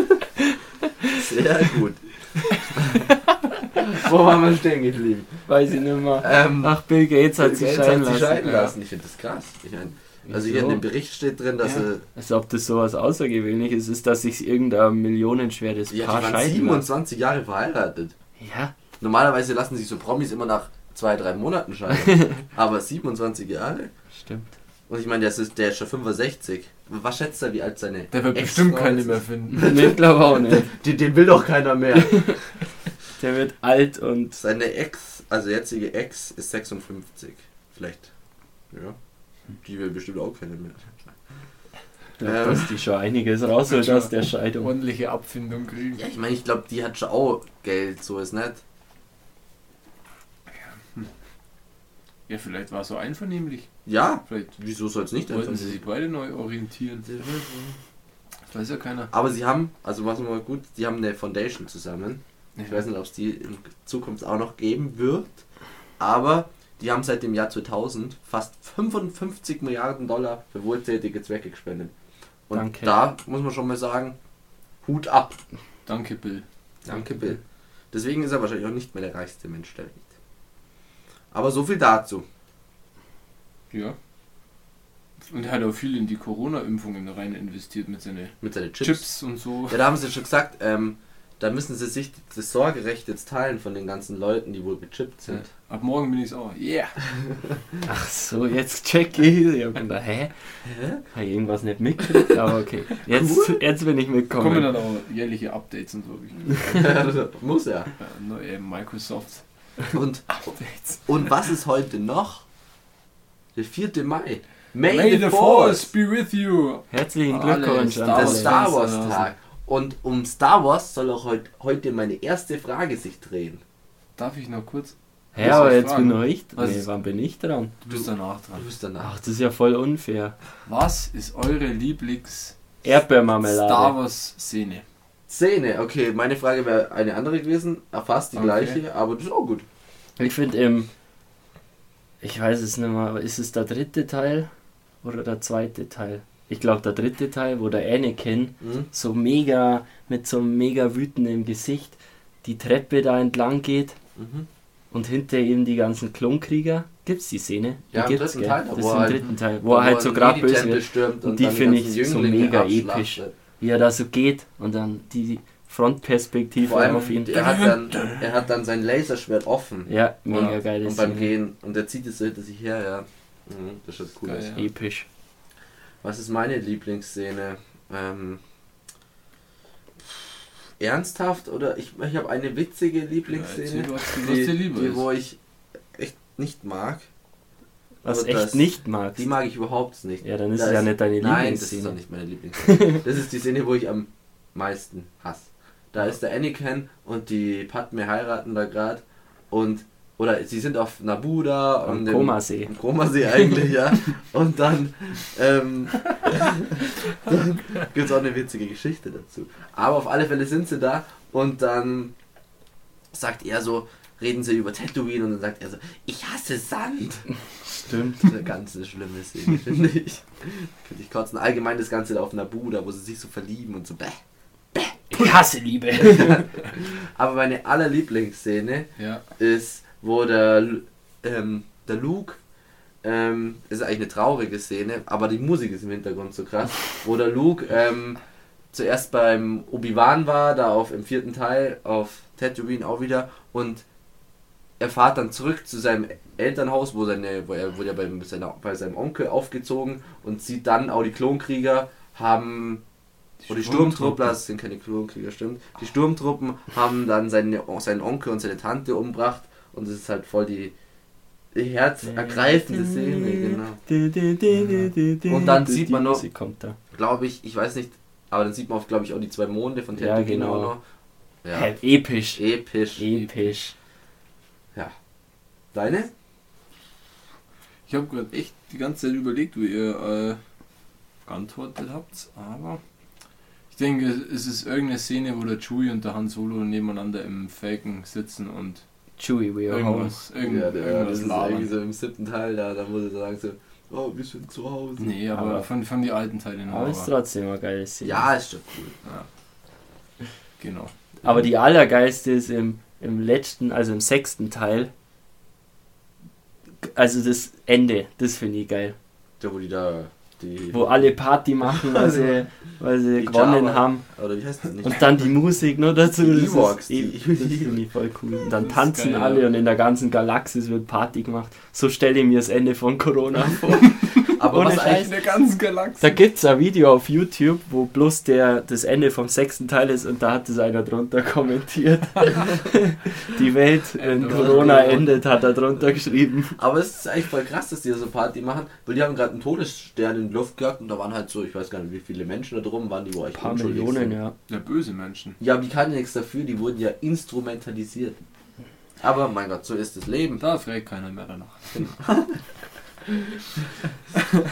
Sehr gut. Wo waren wir stehen geblieben? Weiß ich nicht mehr. Ähm, Ach, Bill Gates hat sich Gates scheiden hat lassen. scheiden Ja. lassen. Ich finde das krass. Ich mein, also hier in dem Bericht steht drin, dass Ja. er Als ob das sowas Außergewöhnliches ist, dass sich irgendein millionenschweres ja, Paar die waren scheiden lässt. 27 Jahre verheiratet. Ja, Normalerweise lassen sich so Promis immer nach zwei, drei Monaten scheiden. Aber 27 Jahre? stimmt. Und ich meine, der ist, der ist schon 65. Was schätzt er, wie alt seine Der wird bestimmt keine ist? mehr finden. Nee, glaube auch nicht. Den, den will doch keiner mehr. Der wird alt und Seine Ex, also jetzige Ex, ist 56. Vielleicht. Ja. Die will bestimmt auch keiner mehr. da dass die schon einiges rausholt aus der Scheidung. Ordentliche Abfindung kriegen. Ja, ich meine, ich glaube, die hat schon auch Geld, so ist nicht. Ja, vielleicht war es so einvernehmlich. Ja, Vielleicht wieso soll es nicht wollten sie sich beide neu orientieren. Das weiß ja keiner. Aber sie haben, also was mal gut, die haben eine Foundation zusammen. Ich weiß nicht, ob es die in Zukunft auch noch geben wird. Aber die haben seit dem Jahr 2000 fast 55 Milliarden Dollar für wohltätige Zwecke gespendet. Und Danke. da muss man schon mal sagen, Hut ab. Danke, Bill. Danke, Bill. Deswegen ist er wahrscheinlich auch nicht mehr der reichste Mensch der Welt. Aber so viel dazu. Ja. Und er hat auch viel in die Corona-Impfungen rein investiert mit seinen Mit seinen Chips, Chips. und so. Ja, da haben sie schon gesagt, ähm, da müssen sie sich das Sorgerecht jetzt teilen von den ganzen Leuten, die wohl gechippt sind. Ab morgen bin ich auch. Yeah! Ach so, jetzt check ich. Ich hab gedacht, hä? Hä? Habe ich irgendwas nicht mitgekriegt? Aber okay. Jetzt, jetzt bin ich Kommen mitgekommen. dann auch jährliche Updates und so. hab. Muss ja. Ja, neue Microsoft Und, und was ist heute noch? Der 4. Mai. May, May the Force be with you! Herzlichen Alle Glückwunsch an alle. Star Wars Tag. Und um Star Wars soll auch heut, heute meine erste Frage sich drehen. Darf ich noch kurz? Hä, aber jetzt fragen? bin nur ich. Was Nee, ist- wann bin ich dran? Du bist danach dran. Du bist danach. Ach, das ist ja voll unfair. Was ist eure Lieblings Erdbeermarmelade. Star Wars Szene? Szene, okay, meine Frage wäre eine andere gewesen, äh, fast die Okay. gleiche, aber das ist auch gut. Ich finde im. Ich weiß es nicht mehr, aber ist es der dritte Teil oder der zweite Teil? Ich glaube der dritte Teil, wo der Anakin Mhm. so mega mit so einem mega wütenden Gesicht die Treppe da entlang geht Mhm. und hinter ihm die ganzen Klonkrieger. Gibt's die Szene? Die Ja, im gibt's, dritten gell? Teil, Das wo ist er im halt- dritten Teil, wo er halt so gerade böse wird. Und und, die finde ich so mega episch. Wie er da so geht und dann die Frontperspektive Vor allem, auf ihn. er hat, dann, er hat dann sein Laserschwert offen. Ja, mega ja, geile Und beim Szene. Gehen. Und er zieht es so hinter sich her, ja. Mhm, das schaut cool Geil, aus. ja. Episch. Was ist meine Lieblingsszene? Ähm, ernsthaft oder ich, ich habe eine witzige Ja, Lieblingsszene, was, was die, die ist. wo ich echt nicht mag. Was echt das- nicht magst. Die mag ich überhaupt nicht. Ja, dann ist es ja nicht deine Nein, das ist Lieblingsszene. doch nicht meine Lieblingsszene. das ist die Szene, wo ich am meisten hasse. Da ist der Anakin und die Padme heiraten da gerade und oder sie sind auf Naboo da Am und im- Komasee. Im Komasee eigentlich, ja. Und dann, ähm, dann gibt es auch eine witzige Geschichte dazu. Aber auf alle Fälle sind sie da und dann sagt er so, reden sie über Tatooine und dann sagt er so, ich hasse Sand. Stimmt. Das ist eine ganz schlimme Szene, finde ich. Könnte ich kotzen. Allgemein das Ganze da auf Naboo, da wo sie sich so verlieben und so. Bäh. Ich hasse Liebe. Aber meine allerlieblingsszene Ja, ist, wo der, ähm, der Luke, ähm, ist eigentlich eine traurige Szene, aber die Musik ist im Hintergrund so krass, wo der Luke ähm, zuerst beim Obi-Wan war, da auf im vierten Teil, auf Tatooine auch wieder, und er fährt dann zurück zu seinem Elternhaus, wo seine, wo er wurde ja beim, seiner, bei seinem Onkel aufgezogen und sieht dann auch die Klonkrieger haben oder die Sturmtruppler, das sind keine Klonkrieger, stimmt. Die Sturmtruppen haben dann seine, seinen Onkel und seine Tante umgebracht und es ist halt voll die, die herzergreifende Szene, genau. Und dann sieht man noch-. Glaube ich, ich weiß nicht, aber dann sieht man auch, glaube ich, auch die zwei Monde von Ja, Tatooine genau. Ja, Hä, episch. episch. Episch. Ja. Deine? ich habe gerade echt die ganze Zeit überlegt, wie ihr äh, geantwortet habt, aber ich denke, es ist irgendeine Szene, wo der Chewie und der Han Solo nebeneinander im Falcon sitzen und Chewie, we are home. irgendwas, irgend, ja, der, das irgendwas ist irgendwie labern. so im siebten Teil, da, da muss er sagen so, oh, wir sind zu Hause. Nee, aber, Aber- von, von die alten Teilen noch. Aber ist trotzdem eine geile Szene. Ja, ist schon cool. genau. Aber die allergeilste ist im, im letzten, also im sechsten Teil. Also das Ende, das finde ich geil. Da, wo die da, die, Wo alle Party machen, weil sie, weil sie gewonnen Java. haben. oder wie heißt das nicht? Und dann die Musik noch dazu. Die das eh- die- das finde ich voll cool. Und dann tanzen geil, alle ja. und in der ganzen Galaxis wird Party gemacht. So stelle ich mir das Ende von Corona vor. Aber ohne was eigentlich, In der ganzen Galaxie. Da gibt es ein Video auf YouTube, wo bloß der, das Ende vom sechsten Teil ist und da hat es einer drunter kommentiert. die Welt, wenn Ende Corona endet, hat er drunter geschrieben. aber es ist eigentlich voll krass, dass die so Party machen, weil die haben gerade einen Todesstern in die Luft gejagt und da waren halt so, ich weiß gar nicht, wie viele Menschen da drum waren, die wo Ein echt paar Millionen, sind. ja. Ja, böse Menschen. Ja, aber die kann ja nichts dafür, die wurden ja instrumentalisiert. Aber mein Gott, so ist das Leben. Da fragt keiner mehr danach.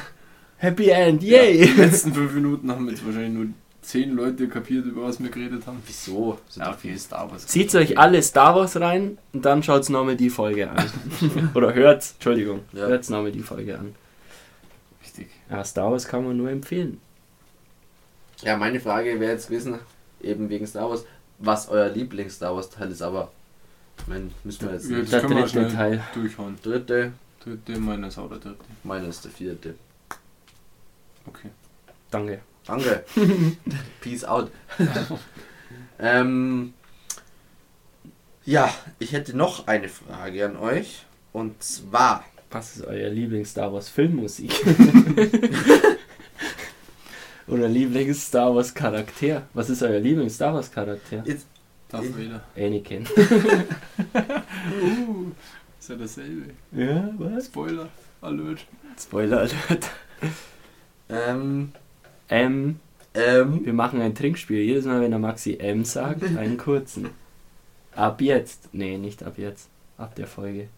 Happy End, Ja, yay! die letzten fünf Minuten haben jetzt wahrscheinlich nur zehn Leute kapiert, über was wir geredet haben. Wieso? Sind Ja, okay, Star Wars. Zieht euch alle Star Wars rein und dann schaut nochmal die Folge an. Oder hört, Entschuldigung, Ja. hört nochmal die Folge an. Richtig. Ja, Star Wars kann man nur empfehlen. Ja, meine Frage wäre jetzt gewesen, eben wegen Star Wars, was euer Lieblings-Star Wars-Teil ist, aber ich meine, müssen wir jetzt Ja, nicht. Der dritte Teil. durchhauen. Dritte, Dritte, meiner ist auch der dritte. meiner ist der vierte. Okay. Danke. Danke. Peace out. ähm, ja, ich hätte noch eine Frage an euch. Und zwar, Was ist euer Lieblings-Star Wars Filmmusik? Oder Lieblings-Star Wars Charakter? Was ist euer Lieblings-Star Wars Charakter? jetzt, Darth Ich- Vader. Anakin. Uh, ist ja dasselbe. Ja, was? Spoiler. Alert. Spoiler Alert. ähm, Ähm, ähm, wir machen ein Trinkspiel. Jedes Mal, wenn der Maxi M sagt, einen kurzen. Ab jetzt. Nee, nicht ab jetzt. Ab der Folge.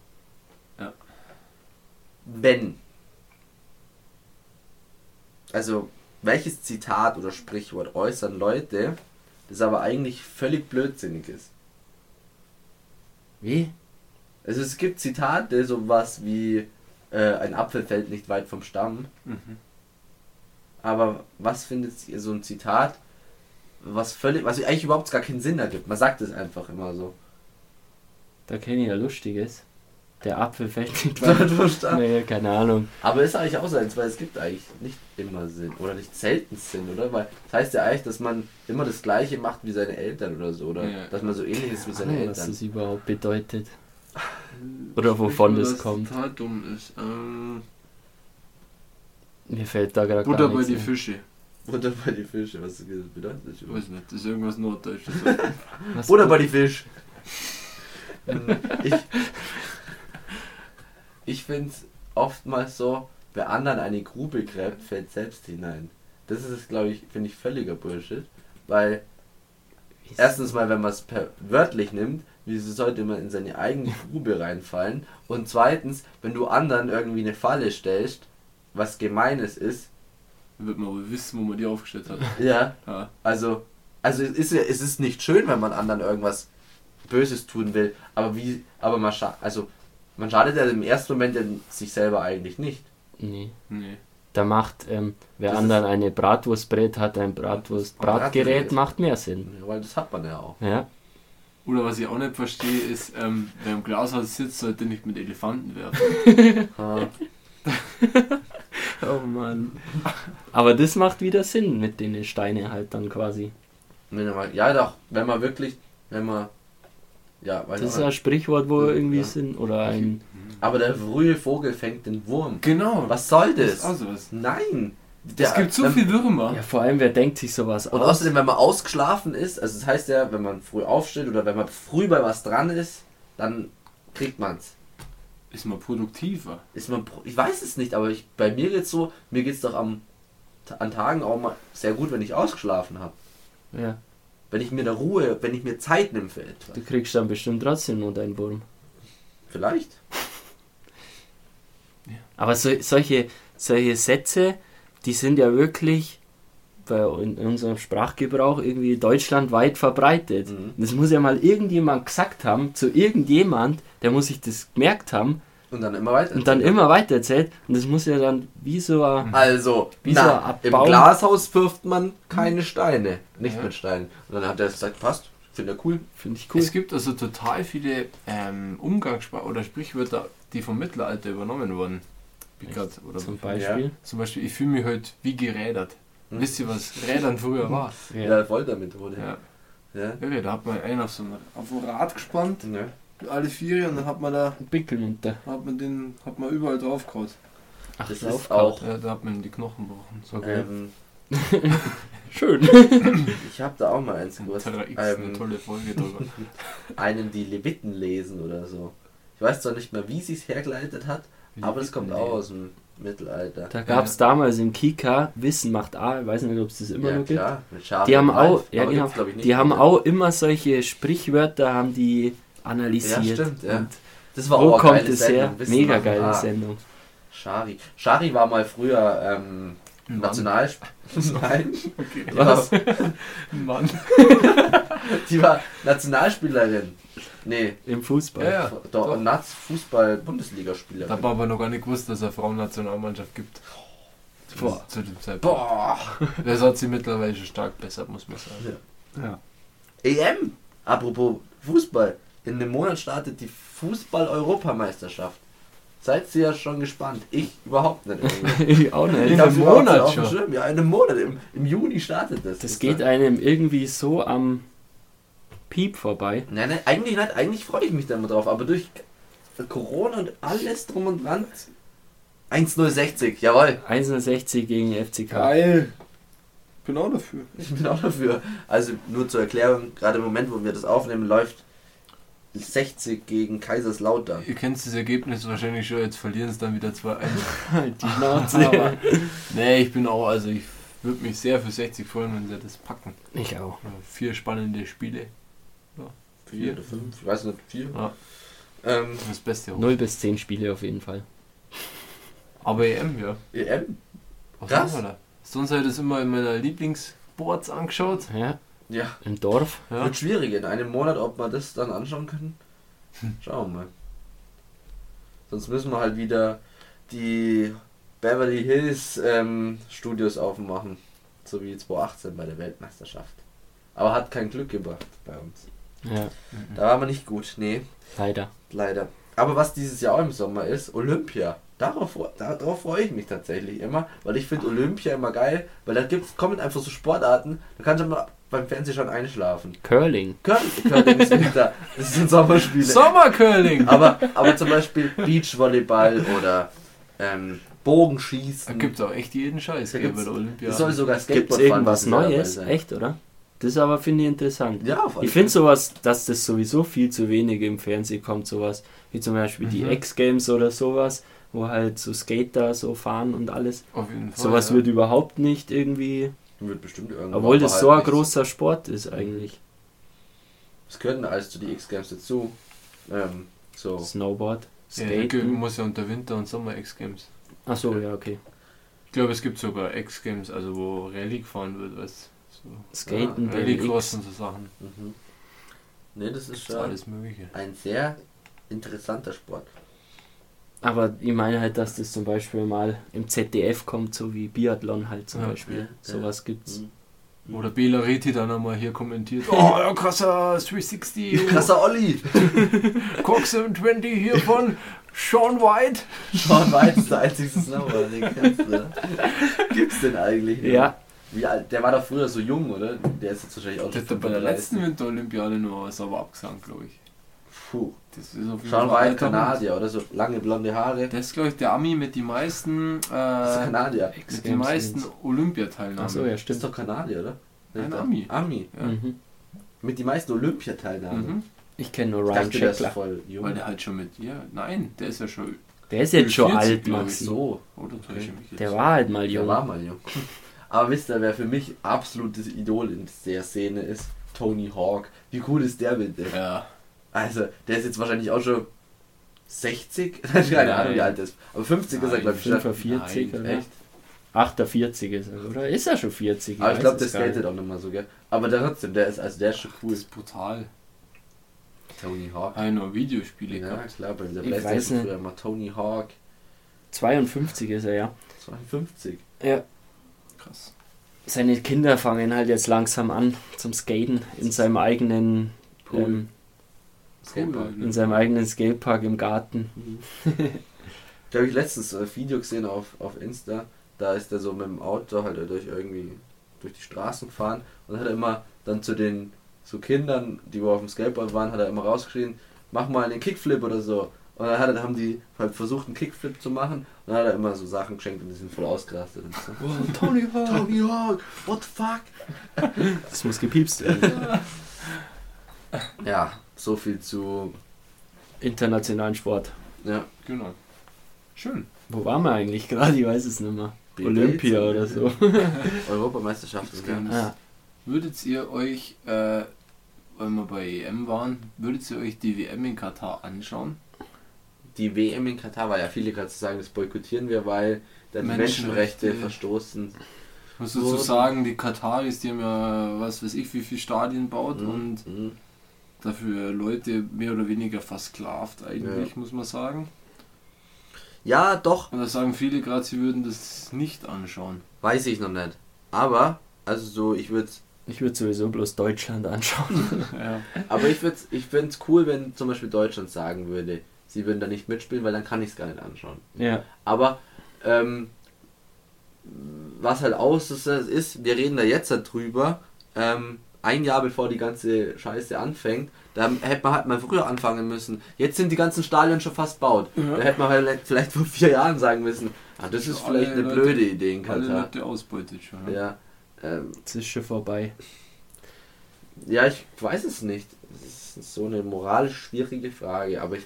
wenn. Also, welches Zitat oder Sprichwort äußern Leute, das aber eigentlich völlig blödsinnig ist? Wie? Also es gibt Zitate, sowas wie äh, ein Apfel fällt nicht weit vom Stamm. Mhm. Aber was findet ihr so ein Zitat, was völlig, was eigentlich überhaupt gar keinen Sinn ergibt? Man sagt es einfach immer so. Da kenne ich ja Lustiges. Der Apfel fällt nicht Weit vom Stamm. Nee, keine Ahnung. Aber ist eigentlich auch so eins, weil es gibt eigentlich nicht immer Sinn oder nicht selten Sinn, oder? Weil das heißt ja eigentlich, dass man immer das Gleiche macht wie seine Eltern oder so, oder? Ja. Dass man so ähnlich ist wie seine Ahnung, was Eltern. das überhaupt bedeutet. Oder wovon das kommt. total dumm ist. Ähm, Mir fällt da gerade Butter gar bei nichts die ein. Fische. Butter bei die Fische, was das bedeutet das Ich weiß nicht, das ist irgendwas Norddeutsches. Was Butter bei die Fisch. Ähm, ich ich finde es oftmals so, wer anderen eine Grube gräbt, fällt selbst hinein. Das ist, glaube ich, finde ich völliger Bullshit. Weil erstens mal, wenn man es wörtlich nimmt, wieso sollte man in seine eigene Grube reinfallen? Und zweitens, wenn du anderen irgendwie eine Falle stellst, was gemeines ist, Dann wird man wohl wissen, wo man die aufgestellt hat. ja, Ja. also, also es ist ja, es ist nicht schön, wenn man anderen irgendwas Böses tun will, aber wie, aber man scha also man schadet ja im ersten Moment ja sich selber eigentlich nicht. Nee. Nee. Da macht, ähm, wer Das anderen eine Bratwurst brät, hat ein Bratwurst-Bratgerät, Bratgerät. macht mehr Sinn. Ja, weil das hat man ja auch. Ja. Oder was ich auch nicht verstehe, ist, ähm, wer im Glashaus sitzt, sollte nicht mit Elefanten werfen. Ah, Oh Mann. Aber das macht wieder Sinn mit den Steine halt dann quasi. wenn man, ja doch, wenn man wirklich, wenn man, ja, weiß Das ist ein. Sprichwort, wo Ja. irgendwie Sinn oder ein. aber der frühe Vogel fängt den Wurm. Genau. Was soll Das das? ist auch sowas. Nein. Es gibt so wenn- viel Würmer. Ja, vor allem, wer denkt sich sowas Und aus? außerdem, wenn man ausgeschlafen ist, also das heißt ja, wenn man früh aufsteht oder wenn man früh bei was dran ist, dann kriegt man's. Ist man produktiver. Ist man, ich weiß es nicht, aber ich, bei mir geht's so, mir geht's doch am, an Tagen auch mal sehr gut, wenn ich ausgeschlafen habe. Ja, Wenn ich mir da Ruhe, wenn ich mir Zeit nehme für etwas. du kriegst dann bestimmt trotzdem nur deinen Wurm. Vielleicht. Aber so, solche, solche Sätze, die sind ja wirklich bei in unserem Sprachgebrauch irgendwie deutschlandweit verbreitet. Mhm. Das muss ja mal irgendjemand gesagt haben, zu irgendjemand, der muss sich das gemerkt haben Und dann immer weiter. und dann immer weiter erzählt. Und das muss ja dann wie so ein, Also, Wie so na, ein im. Glashaus wirft man keine Steine. Nicht Ja. mit Steinen. Und dann hat er gesagt, passt, finde er cool. finde ich cool. Es gibt also total viele ähm, Umgangssprachen oder Sprichwörter, die vom Mittelalter übernommen wurden. Grad, oder Zum Beispiel. Zum Beispiel, ich fühle mich heute wie gerädert. Hm. Wisst ihr, was Rädern früher war? Ja, ja Foltermethode. Ja. Ja. Okay, da hat man einen auf so ein, auf ein Rad gespannt, ja. alle vier, und dann hat man da Pickeln unter. hat man den hat man überall drauf gehauen. Ach, Das drauf ist auch. Ja, da hat man die Knochen gebrochen. So Ähm, Schön. ich habe da auch mal eins gewusst. X, eine Ähm, tolle Folge drüber. einen die Leviten lesen oder so. Ich weiß zwar nicht mehr, wie sie es hergeleitet hat, aber das kommt auch aus dem Mittelalter. Da gab es damals im Kika Wissen macht A, ich weiß nicht, ob es das immer ja, noch gibt. klar, mit Schaf Die haben auch, ja, genau, die haben auch immer solche Sprichwörter, haben die analysiert. Ja, stimmt, ja. Und Das war wo auch eine kommt geile es her? Mega geile Ah, Sendung. Shari. Shari war mal früher ähm. Nationalsp... Nein, Okay. die war, Mann. die war Nationalspielerin. Nee, Im Fußball. Ja, ja. doch. Naz Fußball Da Bundesligaspielerin. habe aber noch gar nicht gewusst, dass es eine Frauennationalmannschaft gibt. Boah. Zu dem Zeitpunkt. Boah. Das hat sie mittlerweile schon stark besser, muss man sagen. Ja. EM. Apropos Fußball. In einem Monat startet die Fußball-Europameisterschaft. Seid ihr ja schon gespannt? Ich überhaupt nicht. irgendwie. ich auch Ich nicht. In hab's einem Monat schon? Ja, in einem Monat. Im, im Juni startet das. Das geht einem irgendwie so am Piep vorbei. Nein, nein, eigentlich nicht. Eigentlich freue ich mich da immer drauf. Aber durch Corona und alles drum und dran. 1,060, jawohl. 160 gegen FCK. Geil. Bin auch dafür. Ich bin auch dafür. Also nur zur Erklärung, gerade im Moment, wo wir das aufnehmen, läuft 60 gegen Kaiserslautern. Ihr kennt das Ergebnis wahrscheinlich schon, jetzt verlieren es dann wieder 2-1. Halt die Schnauze. Nee, ich bin auch, also ich würde mich sehr für 60 freuen, wenn sie das packen. ich auch. Vier spannende Spiele. Vier oder fünf, ich weiß nicht, vier. Ja, Ähm, das Beste. 0 bis 10 Spiele auf jeden Fall. Aber EM, ja. EM? Was Krass. haben wir da? Sonst habe ich das immer in meiner Lieblingsboards angeschaut. Ja, Ja. im Dorf. Ja. Wird schwierig in einem Monat, ob wir das dann anschauen können. Hm. Schauen wir mal. Sonst müssen wir halt wieder die Beverly Hills ähm, Studios aufmachen. So wie 2018 bei der Weltmeisterschaft. Aber hat kein Glück gebracht bei uns. Ja, Da waren wir nicht gut, nee, leider. leider. Aber was dieses Jahr auch im Sommer ist, Olympia. Darauf, darauf freue ich mich tatsächlich immer, weil ich finde Olympia immer geil, weil da gibt's, kommen einfach so Sportarten, da kannst du mal beim Fernsehen schon einschlafen. Curling. Curling, Curling ist Winter, das sind Sommerspiele. Sommercurling! aber, aber zum Beispiel Beachvolleyball oder ähm, Bogenschießen. Da gibt es auch echt jeden Scheiß Da gell, gibt's- bei der Olympiade. Es soll sogar Gibt Skateboard es irgendwas Neues? dabei sein. Echt, oder? Das aber finde ich interessant. Ja, Ich finde sowas, dass das sowieso viel zu wenig im Fernsehen kommt, sowas wie zum Beispiel die Mhm. X-Games oder sowas, wo halt so Skater so fahren und alles. Auf jeden Fall. sowas ja. wird überhaupt nicht irgendwie, Wird bestimmt irgendwann. obwohl das so ein großer Sport ist eigentlich. Es gehört alles zu die X-Games dazu. Ähm, so. Snowboard, Ja, Skaten. muss ja unter Winter und Sommer X-Games. Achso, ja, okay. Ich glaube, es gibt sogar X-Games, also wo Rallye gefahren wird, weißt so Skaten, Ja, Rallycross und so Sachen. Mhm. Ne, das ist schon alles Mögliche. ein sehr interessanter Sport. Aber ich meine halt, dass das zum Beispiel mal im ZDF kommt, so wie Biathlon halt zum Ja. Beispiel. Ja, Sowas gibt's. Mhm. Oder Bela Reti dann nochmal hier kommentiert. Oh, ja, krasser 360. Krasser Olli! Cox 720 hier von Sean White. Sean White ist der einzige Snowboarder, den kennst du. Gibt's denn eigentlich? noch? Ja, Wie alt? Der war doch früher so jung, oder? Der ist jetzt wahrscheinlich auch Der schon hat bei der 35. letzten Winterolympiade nur was aber abgesagt, glaube ich. Puh. Das ist auf jeden White, alter Hund. Kanadier, oder? So lange blonde Haare. Der ist, glaube ich, der Ami mit die meisten, Das ist äh, Kanadier. mit die meisten Olympiateilnahmen. Achso, ja, Das ist stimmt. doch Kanadier, oder? Ein Nicht Ami. Ami. Ja. Mhm. Mit die meisten Olympiateilnahmen. Mhm. Ich kenne nur Ich Ryan dachte, der ist Scheckler. voll jung. Weil der halt schon mit, ja, nein, der ist ja schon, Der ist jetzt schon 40, alt, Maxi. so. oder täusche ich mich jetzt? Der war halt mal Der jung. war mal jung. Aber wisst ihr, wer für mich absolutes Idol in der Szene ist? Tony Hawk. Wie cool ist der bitte? Ja, Also, der ist jetzt wahrscheinlich auch schon 60? Keine Nein. Ahnung, wie alt er ist. Aber 50 ist er, Nein, glaube ich, schon. 45 Nein, oder? Echt? 48 ist er, oder? Ist er schon 40? Aber ich glaube, der skatet auch nicht mal so, gell? Aber der trotzdem, der ist, also der ist schon das cool. ist brutal. Tony Hawk. Noch Videospiele Ja, gehabt. klar, bei der Ich weiß Playstation nicht. früher mal Tony Hawk. 52 ist er, ja. 52. Ja. Krass. Seine Kinder fangen halt jetzt langsam an zum Skaten in seinem eigenen Pool. ähm, Skatepark. Cool. in seinem eigenen Skatepark im Garten. Da habe ich letztens ein Video gesehen auf, auf Insta. Da ist er so mit dem Auto halt durch irgendwie durch die Straßen gefahren und hat er immer dann zu den so Kindern, die wo auf dem Skateboard waren, hat er immer rausgeschrien, mach mal einen Kickflip oder so. Und dann hat haben die halt versucht, einen Kickflip zu machen und dann hat er immer so Sachen geschenkt und die sind voll ausgerastet. Und so. Oh, Tony Hawk. Tony Hawk, what the fuck? Das muss gepiepst werden. Ja, so viel zu. Internationalen Sport. Ja, Genau. Schön. Wo waren wir eigentlich gerade? Ich weiß es nicht mehr. BB Olympia oder so. Europameisterschaften. Gibt's Ja. Games. Würdet ihr euch, äh, weil wir bei EM waren, würdet ihr euch die WM in Katar anschauen? Die WM in Katar war ja viele gerade zu sagen, das boykottieren wir, weil da die Menschenrechte. Menschenrechte verstoßen. Ich muss dazu sagen, die Kataris, die haben ja, was weiß ich, wie viele Stadien baut und Mhm. dafür Leute mehr oder weniger versklavt eigentlich, muss man sagen. Ja, doch, Und da sagen viele gerade, sie würden das nicht anschauen. weiß ich noch nicht. Aber, also so, ich würde ich würde sowieso bloß Deutschland anschauen. ja. aber ich würde ich finde es cool, wenn zum Beispiel Deutschland sagen würde, sie würden da nicht mitspielen, weil dann kann ich es gar nicht anschauen. ja. Aber, ähm, was halt aus ist, ist, wir reden da jetzt drüber, ähm, ein Jahr bevor die ganze Scheiße anfängt, da hätte man halt mal früher anfangen müssen. Jetzt sind die ganzen Stadien schon fast baut. Ja. Da hätte man halt vielleicht vor vier Jahren sagen müssen, ah, das ist Alle vielleicht eine Leute- blöde Idee in Alle Katar. Leute ausbeutet schon. ne? Ja, ähm, Es ist schon vorbei. ja, ich weiß es nicht. Das ist so eine moralisch schwierige Frage, aber ich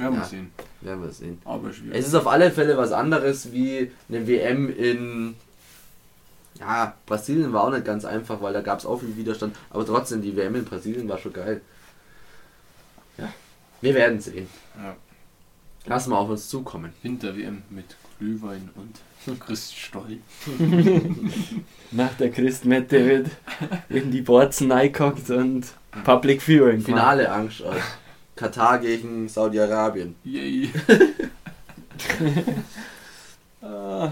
Werden wir Ja. sehen. werden wir sehen. Aber schwierig. Es ist auf alle Fälle was anderes wie eine WM in. Ja, Brasilien war auch nicht ganz einfach, weil da gab es auch viel Widerstand. Aber trotzdem, die WM in Brasilien war schon geil. Ja, wir werden sehen. Ja. Lassen wir auf uns zukommen. Winter-WM mit Glühwein und Christstollen. Nach der Christmette wird in die Borzen reingehockt und Public Viewing. Finale Angst aus. Katar gegen Saudi-Arabien. Yay.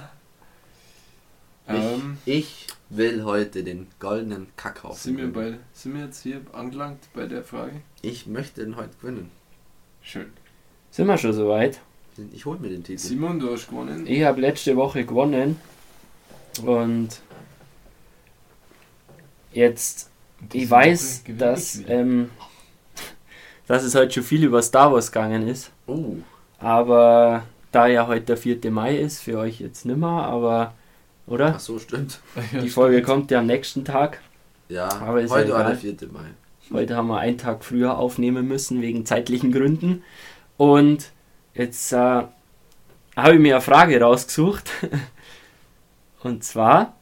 ähm, Ich will heute den goldenen Kakao. sind, wir bei, sind wir jetzt hier angelangt bei der Frage? Ich möchte den heute gewinnen. Schön. Sind wir schon soweit? Ich hole mir den Titel. Simon, du hast gewonnen. Ich habe letzte Woche gewonnen und jetzt, ich weiß, dass, ich ähm, dass es heute schon viel über Star Wars gegangen ist, Oh, aber da ja heute der 4. Mai ist, für euch jetzt nimmer, aber, oder? Ach so, stimmt. Die Folge kommt ja am nächsten Tag. Ja, Aber ist heute ja war der egal. 4. Mai. Heute haben wir einen Tag früher aufnehmen müssen, wegen zeitlichen Gründen. Und jetzt äh, habe ich mir eine Frage rausgesucht. Und zwar,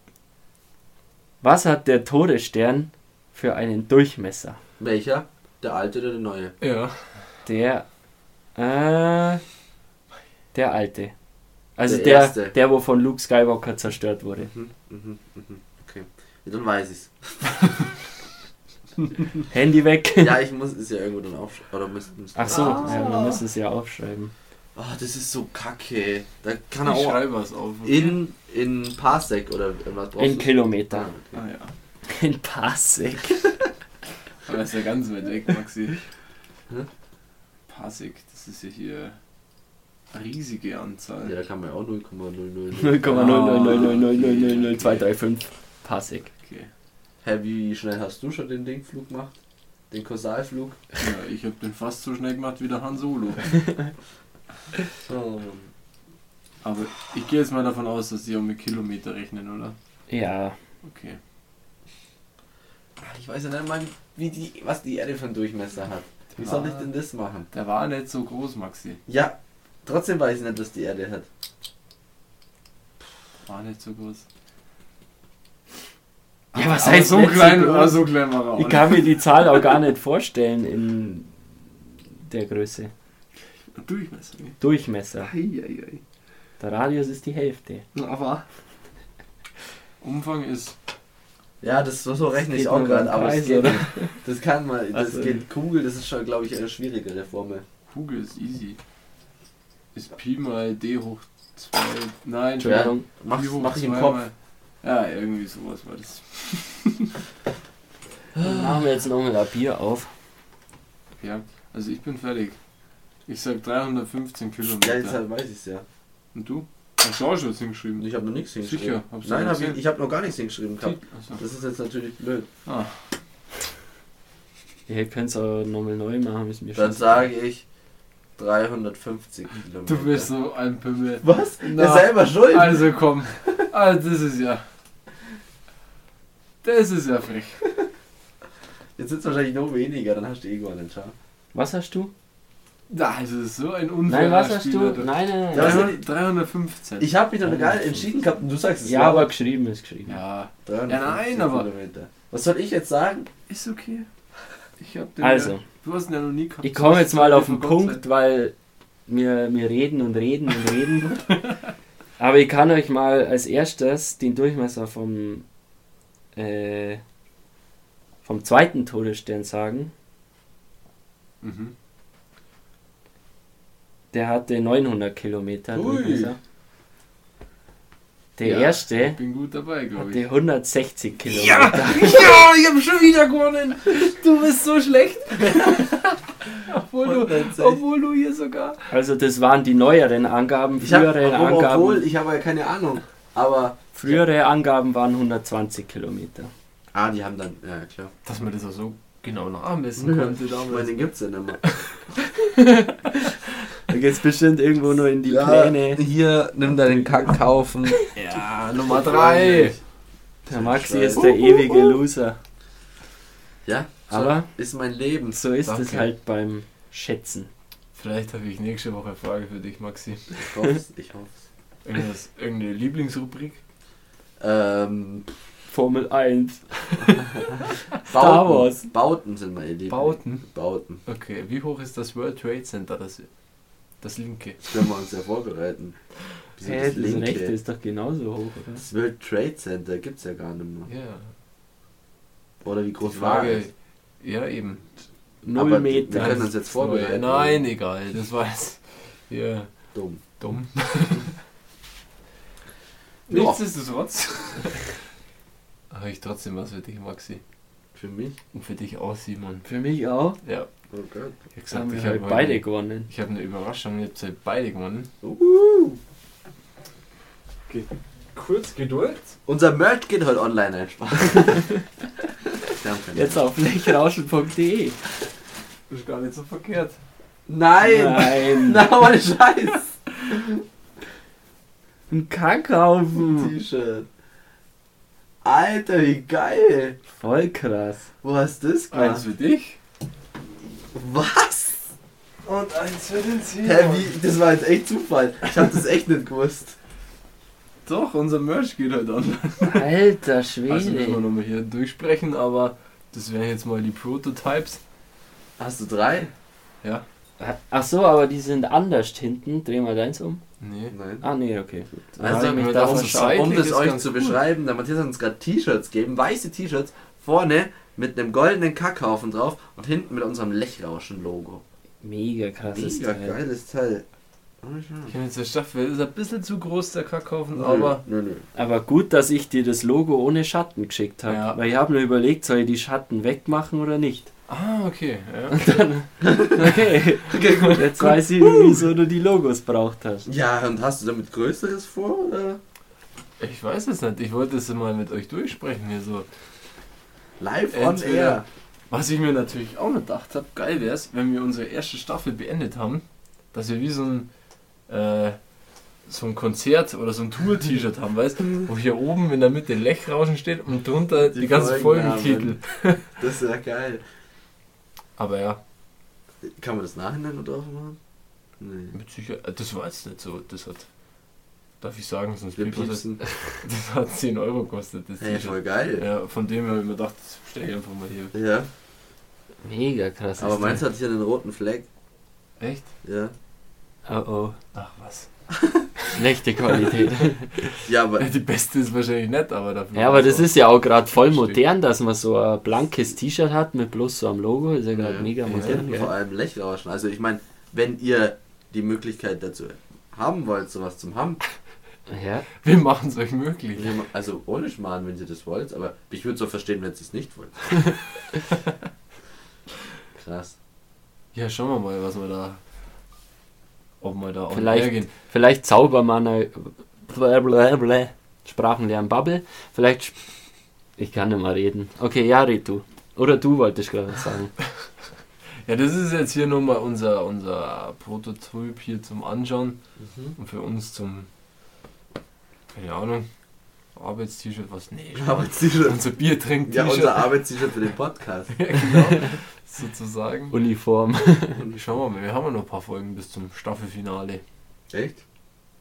was hat der Todesstern für einen Durchmesser? Welcher? Der alte oder der neue? Ja. Der, äh, der alte. Also Der der, erste. der, wo von Luke Skywalker zerstört wurde. Mhm, mhm, mhm. Okay. Ja, dann weiß ich's. Handy weg. Ja, ich muss es ja irgendwo dann aufschreiben. Oder Ach so, Ah. ja, wir müssen es ja aufschreiben. Oh, das ist so kacke. Da kann er Ich auch schreibe was auf. okay? in, in Parsec oder was brauchst In du? Kilometer. Ah, okay. Ah ja. In Passig. Aber ist ja ganz weit weg, Maxi. Hä? Pasig, das ist ja hier eine riesige Anzahl. Ja, da kann man ja auch 0,00. 0,000000235 Passig. Okay. Hä, wie schnell hast du schon den Dingflug gemacht? Den Kausalflug? Ja, ich habe den fast so schnell gemacht wie der Han Solo. Oh, Aber ich gehe jetzt mal davon aus, dass die auch mit Kilometer rechnen, oder? Ja, Okay. Ich weiß ja nicht mal, wie die, was die Erde für einen Durchmesser hat. Wie soll ich denn das machen? Der war nicht so groß, Maxi. Ja, trotzdem weiß ich nicht, was die Erde hat. War nicht so groß. Ja, was heißt so so klein, ah, so klein war er ich kann mir die Zahl auch gar nicht vorstellen in der Größe. nicht. Durchmesser. ne? Durchmesser. Eieiei. Der Radius ist die Hälfte. Aber Umfang ist Ja, das so, so rechne ich auch gerade, aber Kreis, geht, das kann man, das Also- geht Kugel, das ist schon, glaube ich, eine schwierigere Formel. Kugel ist easy. Ist Pi mal D hoch 2. Nein, Entschuldigung. Mach, Pi hoch mach ich im Kopf. mal- Ja, irgendwie sowas war das. Dann machen wir jetzt nochmal ein Bier auf. Ja, also ich bin fertig. Ich sag 315 Ja, Kilometer. jetzt halt weiß ich es ja. Und du? Hast du auch schon was hingeschrieben? Ich habe noch nichts hingeschrieben. Sicher, hab's Nein, hab ich, ich habe noch gar nichts hingeschrieben gehabt. Das ist jetzt natürlich blöd. Ah, Ihr könnt es auch nochmal neu machen, ist mir Dann sage ich 350 Kilometer. du bist so ein Pimmel. Was? Na. Er selber schuld. Also komm. Also das ist ja. Das ist ja frech. Jetzt sind es wahrscheinlich noch weniger, dann hast du eh gewonnen, schau. Was hast du? Das ist so ein unfairer Nein, was hast Spieler, du? Nein, nein, nein. Ja, was 300, 315. Ich habe mich gar nicht entschieden gehabt und du sagst es ja, aber geschrieben ist geschrieben. ja, 350 Ja, nein, aber- Kilometer. Was soll ich jetzt sagen? ist okay. Ich hab den Also. Ja, du hast ihn ja noch nie gehabt. Ich komme jetzt mal auf den Punkt, weil wir, wir reden und reden und reden. Aber ich kann euch mal als erstes den Durchmesser vom, äh, vom zweiten Todesstern sagen. Mhm. Der hatte 900 Kilometer. Der Ja, erste Ich bin gut dabei, glaube hatte ich. 160 Kilometer. Ja, ich habe schon wieder gewonnen. Du bist so schlecht. obwohl, du, 160. obwohl du hier sogar. Also das waren die neueren Angaben. Ich habe, Frühere obwohl, Angaben, ich habe ja keine Ahnung. Aber, frühere Angaben waren 120 Kilometer. ah, die haben dann, ja klar. Dass man das auch so genau nachmessen konnte Ich meine, damals. den gibt's ja nicht mehr. Da geht's bestimmt irgendwo nur in die Ja, Pläne. Hier, nimm deinen Kack kaufen. Ja, Nummer 3. Der Maxi ist der ewige Loser. Ja, so Aber ist mein Leben. so ist es Danke. halt beim Schätzen. Vielleicht habe ich nächste Woche eine Frage für dich, Maxi. Ich hoff's, ich hoff's. Irgendwas, irgendeine Lieblingsrubrik? Ähm, Formel 1. Bauten. Star Wars. Bauten sind meine Liebling. Bauten. Bauten. Okay, wie hoch ist das World Trade Center, das, das linke? Das können wir uns ja vorbereiten. Wieso Hä, das das linke? rechte ist doch genauso hoch, oder? Das World Trade Center gibt's ja gar nicht mehr. Ja. Oder wie Die groß war Frage. es? Ja, eben. Null Aber Meter. wir können uns jetzt vorbereiten. Nein, egal. Das war jetzt. Ja, Dumm. dumm. Nichtsdestotrotz. Habe ich trotzdem was für dich, Maxi. Für mich? Und für dich auch, Simon. Für mich auch. Ja. Oh Gott. Ich haben gesagt, wir ich halt habe beide Eine, gewonnen. ich habe eine Überraschung, jetzt habt beide gewonnen. Uh. Kurz Geduld. Unser Merch geht heute online einfach. Jetzt auf lechrauschen.de. Das ist gar nicht so verkehrt. Nein! Nein. Na, ohne Scheiß! Ein Kackhaufen. T-Shirt. Alter, wie geil. Voll krass. Wo hast du das Eins gemacht? für dich Was? und eins für den Simon. Hä, wie? Das war jetzt echt Zufall. Ich hab das echt nicht gewusst. Doch, unser Merch geht halt online. Alter Also müssen wir Schwede. nochmal hier durchsprechen, aber das wären jetzt mal die Prototypes. Hast du drei? Ja? Ach so, aber die sind anders hinten. Dreh mal deins um. Nee. Nein. Ah, nee, okay. Gut. Also, hab ich mich wir da um das euch zu cool. beschreiben, der Matthias hat uns gerade T-Shirts gegeben, weiße T-Shirts, vorne mit einem goldenen Kackhaufen drauf und hinten mit unserem Lechrauschen-Logo. Mega krasses Mega Teil. geiles Teil. Ich habe jetzt der Staffel, ist ein bisschen zu groß, der Kackhaufen, Nö, aber Nö, nö. Aber gut, dass ich dir das Logo ohne Schatten geschickt habe. Ja. Weil ich habe nur überlegt, soll ich die Schatten wegmachen oder nicht. Ah, okay. Ja. Okay, Okay, gut. jetzt weiß ich, wieso du die Logos braucht hast. Ja, und hast du damit Größeres vor? Oder? Ich weiß es nicht. Ich wollte es mal mit euch durchsprechen hier so. Live on Entweder- air. Was ich mir natürlich auch noch gedacht habe, geil wäre es, wenn wir unsere erste Staffel beendet haben, dass wir wie so ein, äh, so ein Konzert oder so ein Tour-T-Shirt haben, weißt du? Wo hier oben in der Mitte Lechrauschen steht und drunter die, Die ganzen. Folgentitel. Das ist ja geil. Aber ja, Kann man das nachhinein noch drauf machen? Nee. mit Sicherheit. Das war jetzt nicht so. Das hat. Darf ich sagen, sonst Wir das. piepsen. Das hat 10 Euro gekostet, das Hey, T-Shirt. voll geil. Ja, von dem habe ich mir gedacht, das stelle ich einfach mal hier. Ja, Mega krasses aber meins Teil. hat hier einen roten Fleck. Echt? Ja. Oh oh. Ach was. Schlechte Qualität. Ja, aber Die beste ist wahrscheinlich nicht, aber dafür. ja, aber das ist ja auch gerade voll modern, dass man so ein blankes T-Shirt hat mit bloß so einem Logo. Ist ja gerade Ja, mega ja, modern. vor gell? allem Lechrauschen. Also ich meine, wenn ihr die Möglichkeit dazu haben wollt, sowas zum haben, Ja. Wir machen es euch möglich. also ohne Schmarrn, wenn ihr das wollt, aber ich würde es auch verstehen, wenn ihr es nicht wollt. Krass. Ja, schauen wir mal, was wir da. Ob wir da Vielleicht- gehen. Vielleicht zaubern wir eine Blablabla. Sprachenlernen Bubble. Vielleicht. Ich kann nicht mal reden. Okay, ja, red du. Oder du wolltest gerade sagen. Ja, das ist jetzt hier nochmal unser, unser Prototyp hier zum Anschauen und für uns zum. Keine Ahnung. Arbeitst-T-Shirt, was? Nee. Arbeits-T-Shirt. unser Bier trinkt Ja, unser Arbeits-T-Shirt für den Podcast. Ja, genau. Sozusagen. Uniform. Und schauen wir mal, wir haben ja noch ein paar Folgen bis zum Staffelfinale, Echt?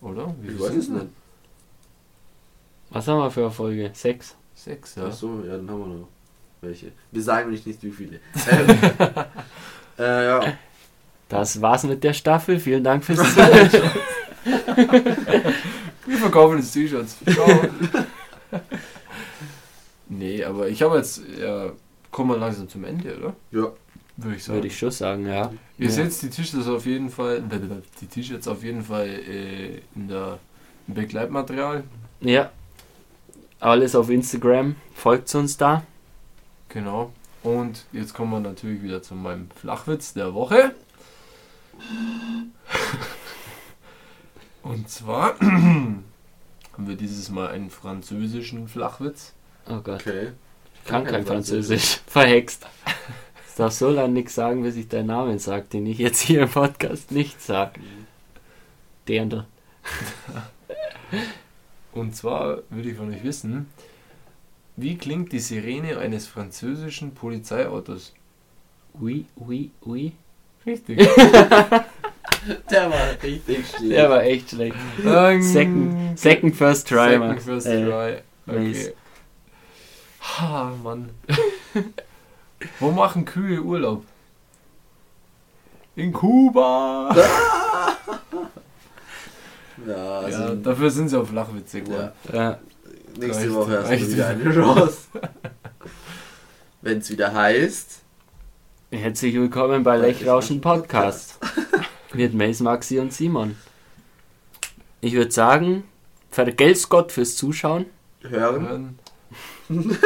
oder? Wie Ich weiß es nicht. Was haben wir für eine Folge? Sechs. Sechs, ja. Ach so, ja, dann haben wir noch welche. Wir sagen nicht, nicht wie viele. Ähm, äh, ja. Das war's mit der Staffel. Vielen Dank fürs Zuhören. Wir verkaufen jetzt T-Shirts. Ciao. nee, aber ich habe jetzt, ja, kommen wir langsam zum Ende, oder? Ja. Würde ich sagen. Würde ich schon sagen, ja. Ihr ja. seht die T-Shirts auf jeden Fall, die T-Shirts auf jeden Fall äh, in der im Begleitmaterial. Ja. Alles auf Instagram. Folgt uns da. Genau. Und jetzt kommen wir natürlich wieder zu meinem Flachwitz der Woche. Und zwar haben wir dieses Mal einen französischen Flachwitz. Oh Gott. Okay. Ich kann kein Französisch. Verhext. Ich darf so lange nichts sagen, bis ich deinen Namen sage, den ich jetzt hier im Podcast nicht sage. Derndl. Und zwar würde ich von euch wissen, wie klingt die Sirene eines französischen Polizeiautos? Ui, ui, ui. Richtig. Der war richtig schlecht. Der war echt schlecht. Ähm, Second, second first try, Second Max. first Äh, try. Okay. nice. Ha, Mann. Wo machen Kühe Urlaub? In Kuba! Ja, also ja, dafür sind sie auf Flachwitze geworden. ja. Ja. nächste reicht, Woche hast reicht du wieder eine Chance. Wenn es wieder heißt. Herzlich willkommen bei Lechrauschen Podcast. Mit Mace, Maxi und Simon. Ich würde sagen, vergelt's Gott fürs Zuschauen. Hören. Hören.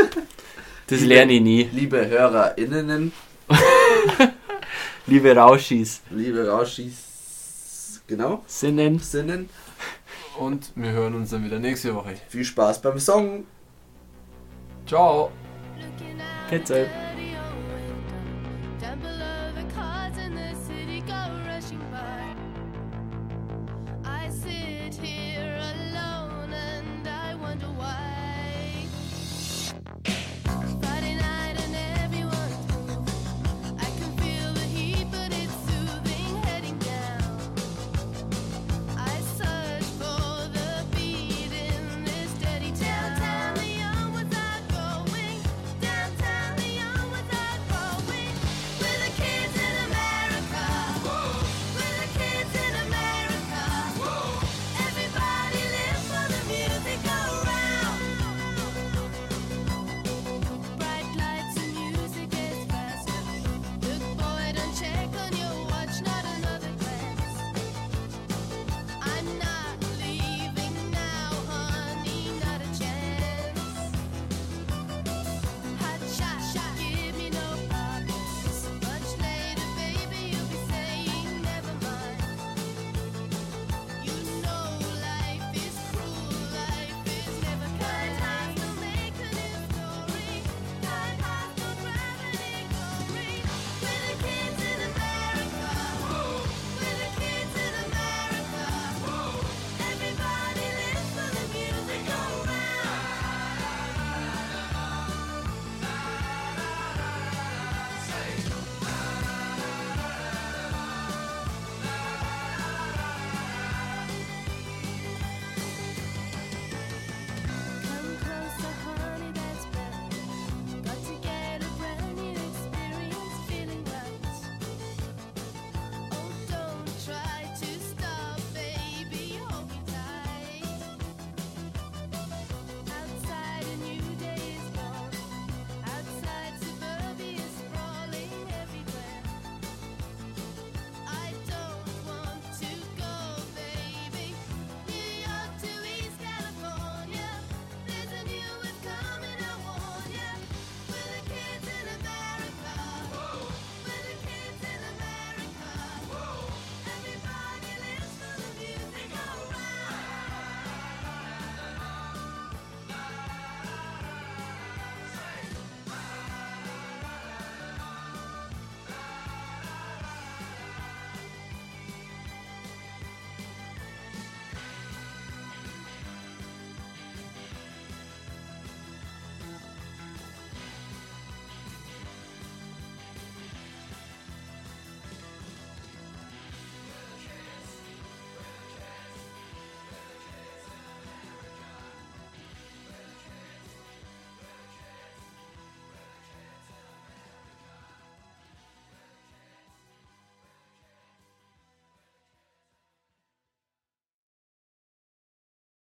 Das lerne ich nie. Liebe HörerInnen, Liebe Rauschis. liebe Rauschis, genau, Sinnen. Sinnen, Und wir hören uns dann wieder nächste Woche. viel Spaß beim Song. Ciao! Pizza.